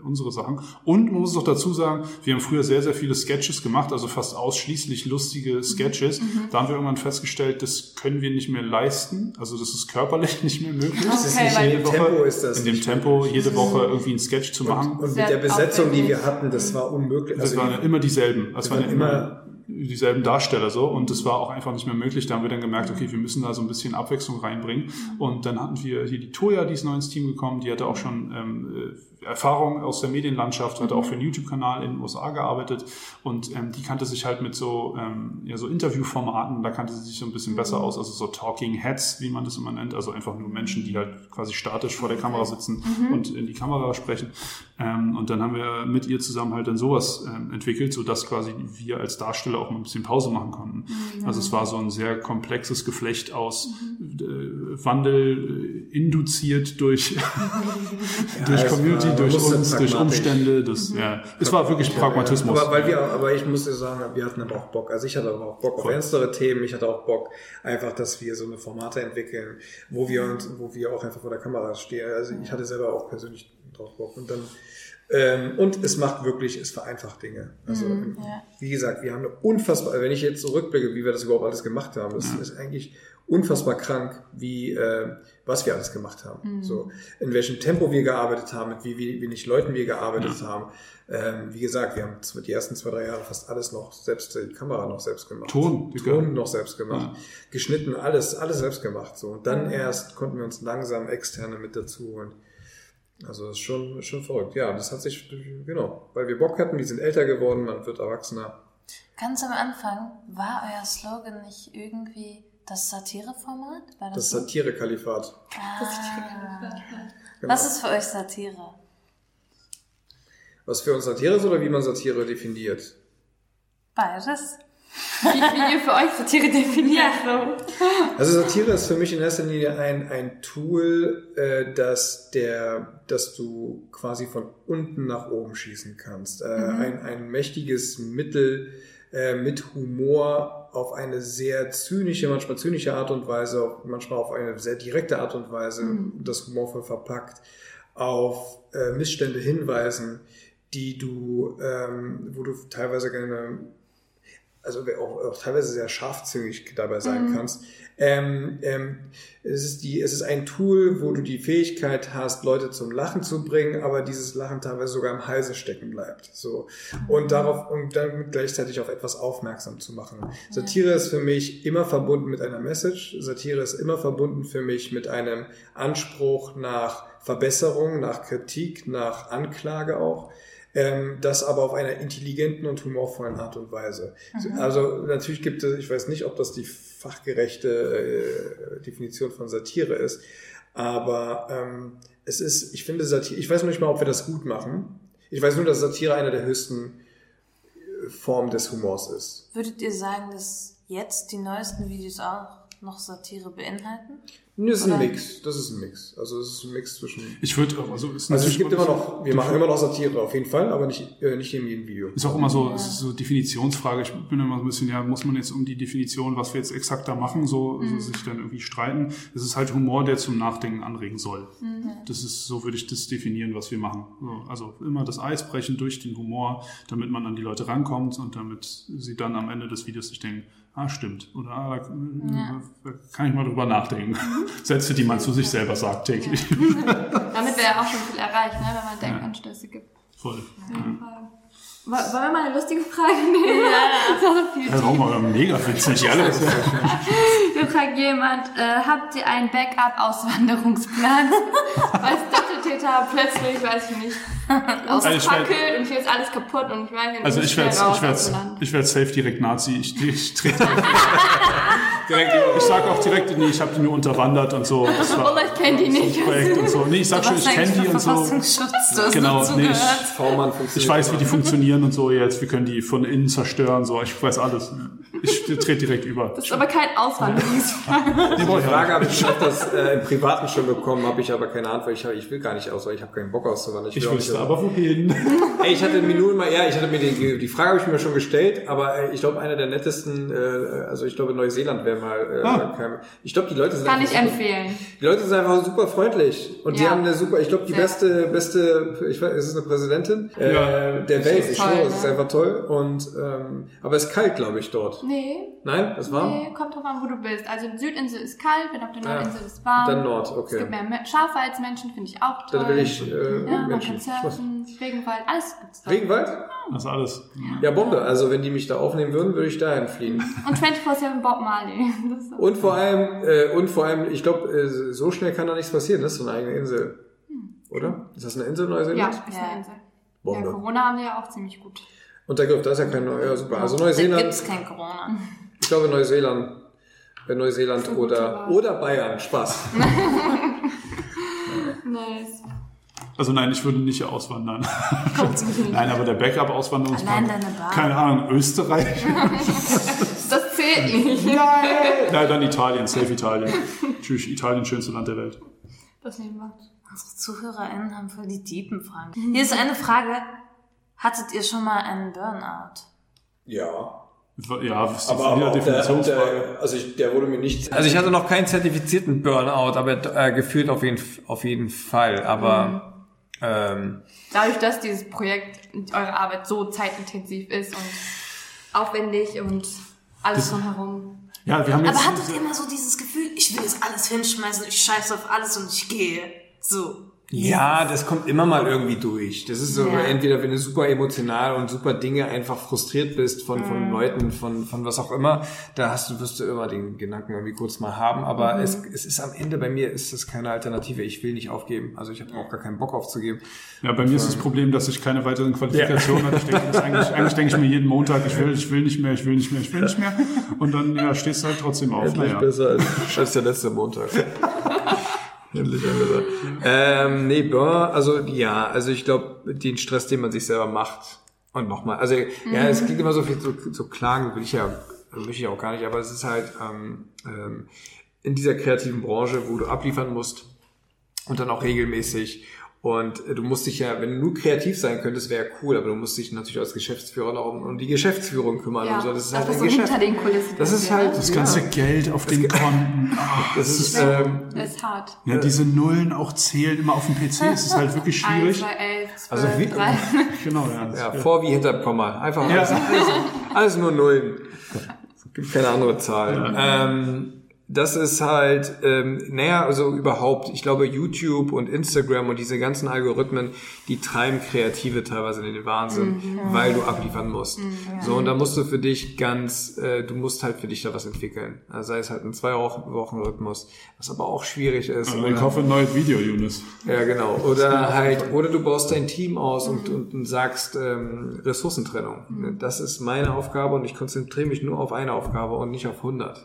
unsere Sachen. Und man muss auch dazu sagen, wir haben früher sehr, sehr viele Sketches gemacht, also fast ausschließlich lustige Sketches. Da haben wir irgendwann festgestellt, das können wir nicht mehr leisten. Also das ist körperlich nicht mehr möglich. Das ist Okay, nicht in dem Tempo ist das. in dem Tempo möglich. jede Woche irgendwie ein Sketch zu machen. Und mit der Besetzung, die wir hatten, das war unmöglich. Das Also waren immer dieselben. Das waren immer dieselben Darsteller so und das war auch einfach nicht mehr möglich. Da haben wir dann gemerkt, okay, wir müssen da so ein bisschen Abwechslung reinbringen. Und dann hatten wir hier die Toya, die ist neu ins Team gekommen, die hatte auch schon ähm, äh, Erfahrung aus der Medienlandschaft, hatte auch für einen YouTube-Kanal in den USA gearbeitet. Und ähm, die kannte sich halt mit so, ähm, ja, so Interviewformaten, da kannte sie sich so ein bisschen besser aus, also so Talking Heads, wie man das immer nennt, also einfach nur Menschen, die halt quasi statisch vor der Kamera sitzen und in die Kamera sprechen. Ähm, und dann haben wir mit ihr zusammen halt dann sowas ähm, entwickelt, so dass quasi wir als Darsteller auch mal ein bisschen Pause machen konnten. Also es war so ein sehr komplexes Geflecht aus äh, Wandel äh, induziert durch, durch es Community, durch uns, durch. Umstände. Das, ja, es war wirklich Pragmatismus. Aber, weil wir, aber ich muss dir sagen, wir hatten aber auch Bock. Also ich hatte aber auch Bock auf ernstere Themen. Ich hatte auch Bock, einfach, dass wir so eine Formate entwickeln, wo wir uns, wo wir auch einfach vor der Kamera stehen. Also ich hatte selber auch persönlich drauf Bock. Und dann, ähm, und es macht wirklich, es vereinfacht Dinge. Also, ja. wie gesagt, wir haben eine unfassbar, wenn ich jetzt zurückblicke, wie wir das überhaupt alles gemacht haben, das ist eigentlich unfassbar krank, wie, äh, was wir alles gemacht haben. So, in welchem Tempo wir gearbeitet haben, mit wie, wie wenig Leuten wir gearbeitet haben. Ähm, wie gesagt, wir haben die ersten zwei, drei Jahre fast alles noch selbst, die Kamera noch selbst gemacht. Ton. Ton noch selbst gemacht. Geschnitten, alles, alles selbst gemacht. So. Und dann erst konnten wir uns langsam externe mit dazu holen. Also das ist schon, schon verrückt. Ja, das hat sich, genau, weil wir Bock hatten, wir sind älter geworden, man wird erwachsener. Ganz am Anfang war euer Slogan nicht irgendwie das Satireformat? Das, Das so? Satire-Kalifat. Genau. Was ist für euch Satire? Was für uns Satire ist oder wie man Satire definiert? Beides. Wie, wie ihr für euch Satire definiert. So. Also Satire ist für mich in erster Linie ein, ein Tool, äh, das der, dass du quasi von unten nach oben schießen kannst. Äh, ein, ein mächtiges Mittel äh, mit Humor auf eine sehr zynische, manchmal zynische Art und Weise, manchmal auf eine sehr direkte Art und Weise, das humorvoll verpackt, auf äh, Missstände hinweisen, die du, ähm, wo du teilweise gerne also auch, auch teilweise sehr scharfzüngig dabei sein kannst. Ähm, ähm, es, ist die, es ist ein Tool, wo du die Fähigkeit hast, Leute zum Lachen zu bringen, aber dieses Lachen teilweise sogar im Halse stecken bleibt. So. Und darauf, und damit gleichzeitig auf etwas aufmerksam zu machen. Satire ist für mich immer verbunden mit einer Message. Satire ist immer verbunden für mich mit einem Anspruch nach Verbesserung, nach Kritik, nach Anklage auch ähm, das aber auf einer intelligenten und humorvollen Art und Weise. Also natürlich gibt es, ich weiß nicht, ob das die fachgerechte äh, Definition von Satire ist, aber ähm, es ist, ich finde Satire, ich weiß noch nicht mal, ob wir das gut machen. Ich weiß nur, dass Satire eine der höchsten äh, Formen des Humors ist. Würdet ihr sagen, dass jetzt die neuesten Videos auch noch Satire beinhalten? Das ist ein Oder- Mix. Das ist ein Mix. Also es ist ein Mix zwischen. Ich würde, also, ist Also es gibt immer noch, wir machen immer noch Satire auf jeden Fall, aber nicht, äh, nicht in jedem Video. Ist auch immer so, es ist so Definitionsfrage. Ich bin immer so ein bisschen, ja, muss man jetzt um die Definition, was wir jetzt exakt da machen, so, so sich dann irgendwie streiten. Es ist halt Humor, der zum Nachdenken anregen soll. Das ist, so würde ich das definieren, was wir machen. So, also immer das Eis brechen durch den Humor, damit man an die Leute rankommt und damit sie dann am Ende des Videos sich denken, ah, stimmt. Oder ah, da, da kann ich mal drüber nachdenken. Sätze, die man zu sich selber sagt täglich. Damit wäre ja auch schon viel erreicht, ne, wenn man Denkanstöße gibt. Voll. Woll- Wollen wir mal eine lustige Frage nehmen? Ja, das war so viel. Warum aber mega witzig. Alle. Hier fragt jemand, äh, habt ihr einen Backup-Auswanderungsplan? Weil Stadttäter plötzlich, weiß ich nicht, Also ausfackelt und hier ist alles kaputt und ich nicht, Also ich werde ich werde ich werde safe direkt Nazi. Ich, ich trete direkt ich sage auch direkt nee, ich habe die nur unterwandert und so. Das war ich kenn die nicht. Projekt und so. Nee, ich sag schon, ich kenne die und so. Genau, nee, ich, gehört. V-Mann funktioniert. ich weiß, wie die funktionieren und so jetzt. Wir können die von innen zerstören. So, ich weiß alles. Ich trete direkt über. Das ist aber kein brauch Die ich Frage habe ich schon öfters äh, im Privaten schon bekommen, habe ich aber keine Antwort. Ich, hab, ich will gar nicht aus, weil ich habe keinen Bock auszuwandern. Ich will auch wüsste aber wohin. Ey, ich hatte mir nur mal, ja, ich hatte mir die, die Frage habe ich mir schon gestellt, aber äh, ich glaube, einer der nettesten, äh, also ich glaube, Neuseeland wäre mal, äh, Ah. kein, ich glaube, die Leute sind Kann ich einfach super, empfehlen. die Leute sind einfach super freundlich und die Ja. haben eine super, ich glaube, die Sehr. beste, beste, ich weiß, ist es eine Präsidentin äh, Ja. der Welt. Ich schwöre, es ne? ist einfach toll und ähm, aber es ist kalt, glaube ich, dort. Nee, Nein, es war nee, kommt drauf an, wo du bist. Also die Südinsel ist kalt, wenn auf der Ja. Nordinsel ist warm. Dann Nord, okay. Es gibt mehr Me- Schafe als Menschen, finde ich auch toll. Dann will ich äh, ja, man Menschen. kann Ich muss- surfen, Regenwald, alles gibt's da. Regenwald? Das ist alles. Ja, Bombe. Also wenn die mich da aufnehmen würden, würde ich dahin fliehen. Und 24-7 Bob Marley. Ist- Und vor allem, äh, und vor allem, ich glaube, äh, so schnell kann da nichts passieren. Das ist so eine eigene Insel. Oder? Ist das eine Insel, ja, Neuseeland? ist Ja. eine Insel. Ja, Bombe. Corona haben wir ja auch ziemlich gut. Und der Griff, da ist ja kein Neu ja, super. Also Da Neuseeland, gibt's kein Corona. ich glaube Neuseeland, äh, Neuseeland oder, oder Bayern. Spaß. Nice. Also nein, ich würde nicht auswandern. nein, aber der Backup-Auswanderungsplan. Allein deine Bar. Keine Ahnung, Österreich. Das zählt nicht. ja, dann Italien, safe Italien. Tschüss, Italien, schönste Land der Welt. Das nehmen wir. Unsere ZuhörerInnen haben voll die tiefen Fragen. Hier ist eine Frage. Hattet ihr schon mal einen Burnout? Ja. Ja, das ist Aber, wieder aber auch der, Definitionsfrage. der, also ich, der wurde mir nicht. Also ich hatte noch keinen zertifizierten Burnout, aber äh, gefühlt auf jeden, auf jeden Fall. Aber ähm, Dadurch, dass dieses Projekt, eure Arbeit so zeitintensiv ist und aufwendig und alles drumherum. Ja, wir haben jetzt. Aber hattet ihr immer so dieses Gefühl, ich will jetzt alles hinschmeißen, ich scheiße auf alles und ich gehe? So. Ja, das kommt immer mal irgendwie durch. Das ist so, Ja. entweder wenn du super emotional und super Dinge einfach frustriert bist von, von Leuten, von, von was auch immer, da hast du, wirst du immer den Gedanken irgendwie kurz mal haben. Aber es, es ist am Ende, bei mir ist das keine Alternative. Ich will nicht aufgeben. Also ich habe auch gar keinen Bock aufzugeben. Ja, bei mir ist das Problem, dass ich keine weiteren Qualifikationen hatte. Ich denke, das eigentlich, eigentlich denke ich mir jeden Montag, ich will, ich will nicht mehr, ich will nicht mehr, ich will nicht mehr. Und dann ja, stehst du halt trotzdem auf. Endlich Naja. besser als, als der letzte Montag. Endlich besser. Ähm, nee, Burn, also ja, also ich glaube, den Stress, den man sich selber macht. Und nochmal, also ja, es klingt immer so viel so, so klagen, will ich ja, will ich ja auch gar nicht, aber es ist halt ähm, ähm, in dieser kreativen Branche, wo du abliefern musst und dann auch regelmäßig. Und äh, du musst dich ja, wenn du nur kreativ sein könntest, wäre cool, aber du musst dich natürlich als Geschäftsführer noch um, um die Geschäftsführung kümmern. Ja, und so. Das ist das halt ist ein so Geschäft. hinter den Kulissen. Das ist halt ne? Das ganze ja, Geld auf den Konten. Ah, das ist ähm, Das ist hart. ja, diese Nullen auch zählen immer auf dem PC. Es ist halt wirklich schwierig. Also wie- drei. Genau, ja. Ja, vor wie hinter Komma. Einfach alles, alles, alles nur Nullen. Es gibt keine andere Zahl. Ähm, das ist halt, ähm, naja, also überhaupt, ich glaube, YouTube und Instagram und diese ganzen Algorithmen, die treiben Kreative teilweise in den Wahnsinn, weil du abliefern musst. So, und da musst du für dich ganz, äh, du musst halt für dich da was entwickeln. Also sei es halt ein Zwei-Wochen-Rhythmus, was aber auch schwierig ist. Also ich hoffe, ein neues Video, Yunus. Ja, genau. Oder halt, oder du baust dein Team aus und, und, und sagst ähm, Ressourcentrennung. Das ist meine Aufgabe und ich konzentriere mich nur auf eine Aufgabe und nicht auf 100.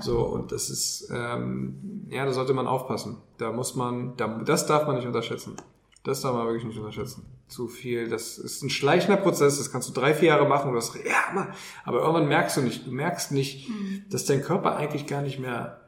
So, und das ist, ähm, ja, da sollte man aufpassen. Da muss man, da, das darf man nicht unterschätzen. Das darf man wirklich nicht unterschätzen. Zu viel, das ist ein schleichender Prozess, das kannst du drei, vier Jahre machen und das, ja, Mann. aber irgendwann merkst du nicht, du merkst nicht, dass dein Körper eigentlich gar nicht mehr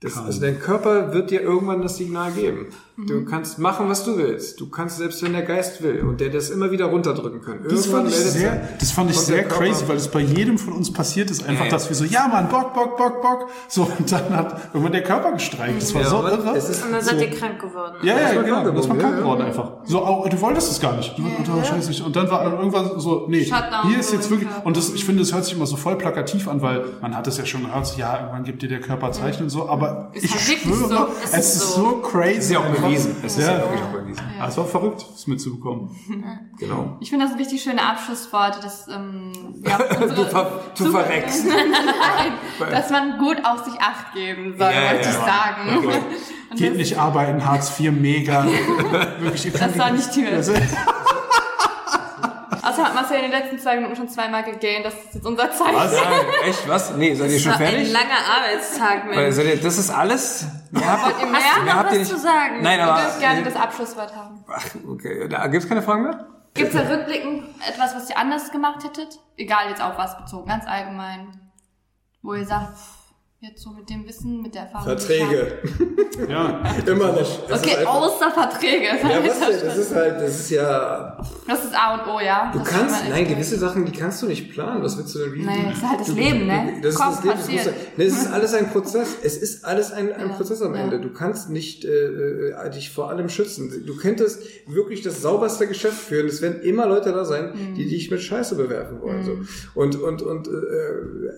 das, also dein Körper wird dir irgendwann das Signal geben. Du kannst machen, was du willst. Du kannst, selbst wenn der Geist will und der das immer wieder runterdrücken kann. Das fand ich sehr, das fand ich sehr crazy, weil es bei jedem von uns passiert ist einfach, Ja, ja. dass wir so, ja Mann, Bock, Bock, Bock, Bock. So, und dann hat irgendwann der Körper gestreikt. Das war Ja, so irre. es ist Und dann seid ihr krank geworden. Ja, ja, genau. krank Das war geworden, krank ja, geworden ja. einfach. So, oh, du wolltest es gar nicht. Du, oh, scheiße nicht. Und dann war irgendwann so, nee, Shutdown hier ist so jetzt wirklich, und das, ich finde, das hört sich immer so voll plakativ an, weil man hat es ja schon gehört, so, ja, irgendwann gibt dir der Körper Zeichen und so, aber Ist ich schwöre, so. es, Es ist ist so, so. crazy. ist ja auch. Bewiesen. Es ist ja, Ja. wirklich auch bewiesen. Ah, es war verrückt, das mitzubekommen. Genau. Ich finde das ein richtig schöne Abschlussworte, dass, ähm, ja, Du, ver, du verreckst. Nein, dass man gut auf sich Acht geben soll, Ja, wollte ja. ich sagen. Und Geht nicht arbeiten, Hartz IV, mega. Wirklich, Das war nicht. Das ist- Außerdem hat Marcel in den letzten zwei Minuten schon zweimal gegähnt, das ist jetzt unser Zeichen. Was? Echt? Was? Nee, seid ihr schon Das war ein fertig? langer Arbeitstag, Weil, Mensch. seid ihr, das ist alles? Mehr habt Wollt ihr mehr? Mehr noch habt ihr was nicht- zu sagen? Nein, Ich aber. würde gerne das Abschlusswort haben. Ach, okay. Da gibt's keine Fragen mehr? Gibt es da rückblickend etwas, was ihr anders gemacht hättet? Egal jetzt auf was bezogen, ganz allgemein. Wo ihr sagt, pff, jetzt so mit dem Wissen, mit der Erfahrung. Verträge. Ja, Immer noch. Es. Okay, ist einfach- außer Verträge. Ja, was denn? Das ist halt, das ist ja, Das ist A und O, ja. du Das kannst, nein, gewisse Sachen, die kannst du nicht planen. Was willst du denn, wie? Nee, das ist halt das du- Leben, ne? Das ist Kommt, das Leben. Das, muss, nee, es ist alles ein Prozess. Es ist alles ein, ein Ja, Prozess am ja. Ende. Du kannst nicht, äh, äh, dich vor allem schützen. Du könntest wirklich das sauberste Geschäft führen. Es werden immer Leute da sein, Mhm. die dich mit Scheiße bewerfen wollen, so. Und, und, und, äh,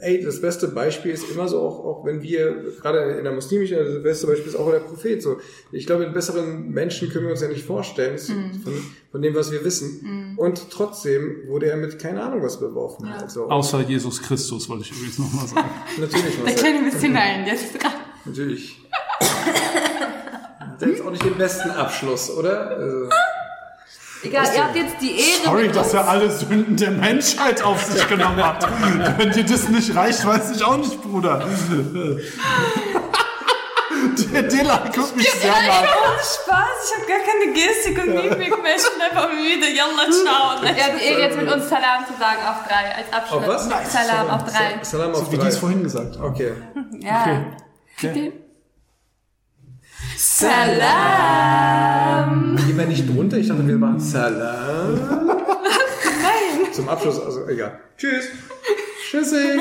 ey, das beste Beispiel ist immer so auch, auch wenn wir, gerade in der muslimischen, also das beste Beispiel ist auch der Prophet, so. Ich glaube, einen besseren Menschen können wir uns ja nicht vorstellen, Mhm. von, von dem, was wir wissen. Und trotzdem wurde er mit keine Ahnung was beworfen. Also, Außer Jesus Christus, wollte ich übrigens nochmal sagen. natürlich, Der kleine Missionaren, jetzt dran. Natürlich. Hat er jetzt auch nicht den besten Abschluss, oder? Also, Egal, ihr habt jetzt die Ehre. Sorry, mit dass er alle Sünden der Menschheit auf sich genommen hat. Wenn dir das nicht reicht, weiß ich auch nicht, Bruder. Der Dilla guckt mich sehr Ja, nach. ohne Spaß, ich habe gar keine Gestik und Mimik mehr. Ich bin einfach müde. Yalla, ciao. Ihr habt die Ehre, jetzt mit uns Salam zu sagen auf drei, als Abschluss. Auf was? Salam auf drei. Salam auf Wie die drei. es vorhin gesagt haben. Okay. Ja. Salam. Gehen wir nicht drunter? Ich dachte, wir machen Salam. Nein. Zum Abschluss, also egal. Tschüss. Tschüssi.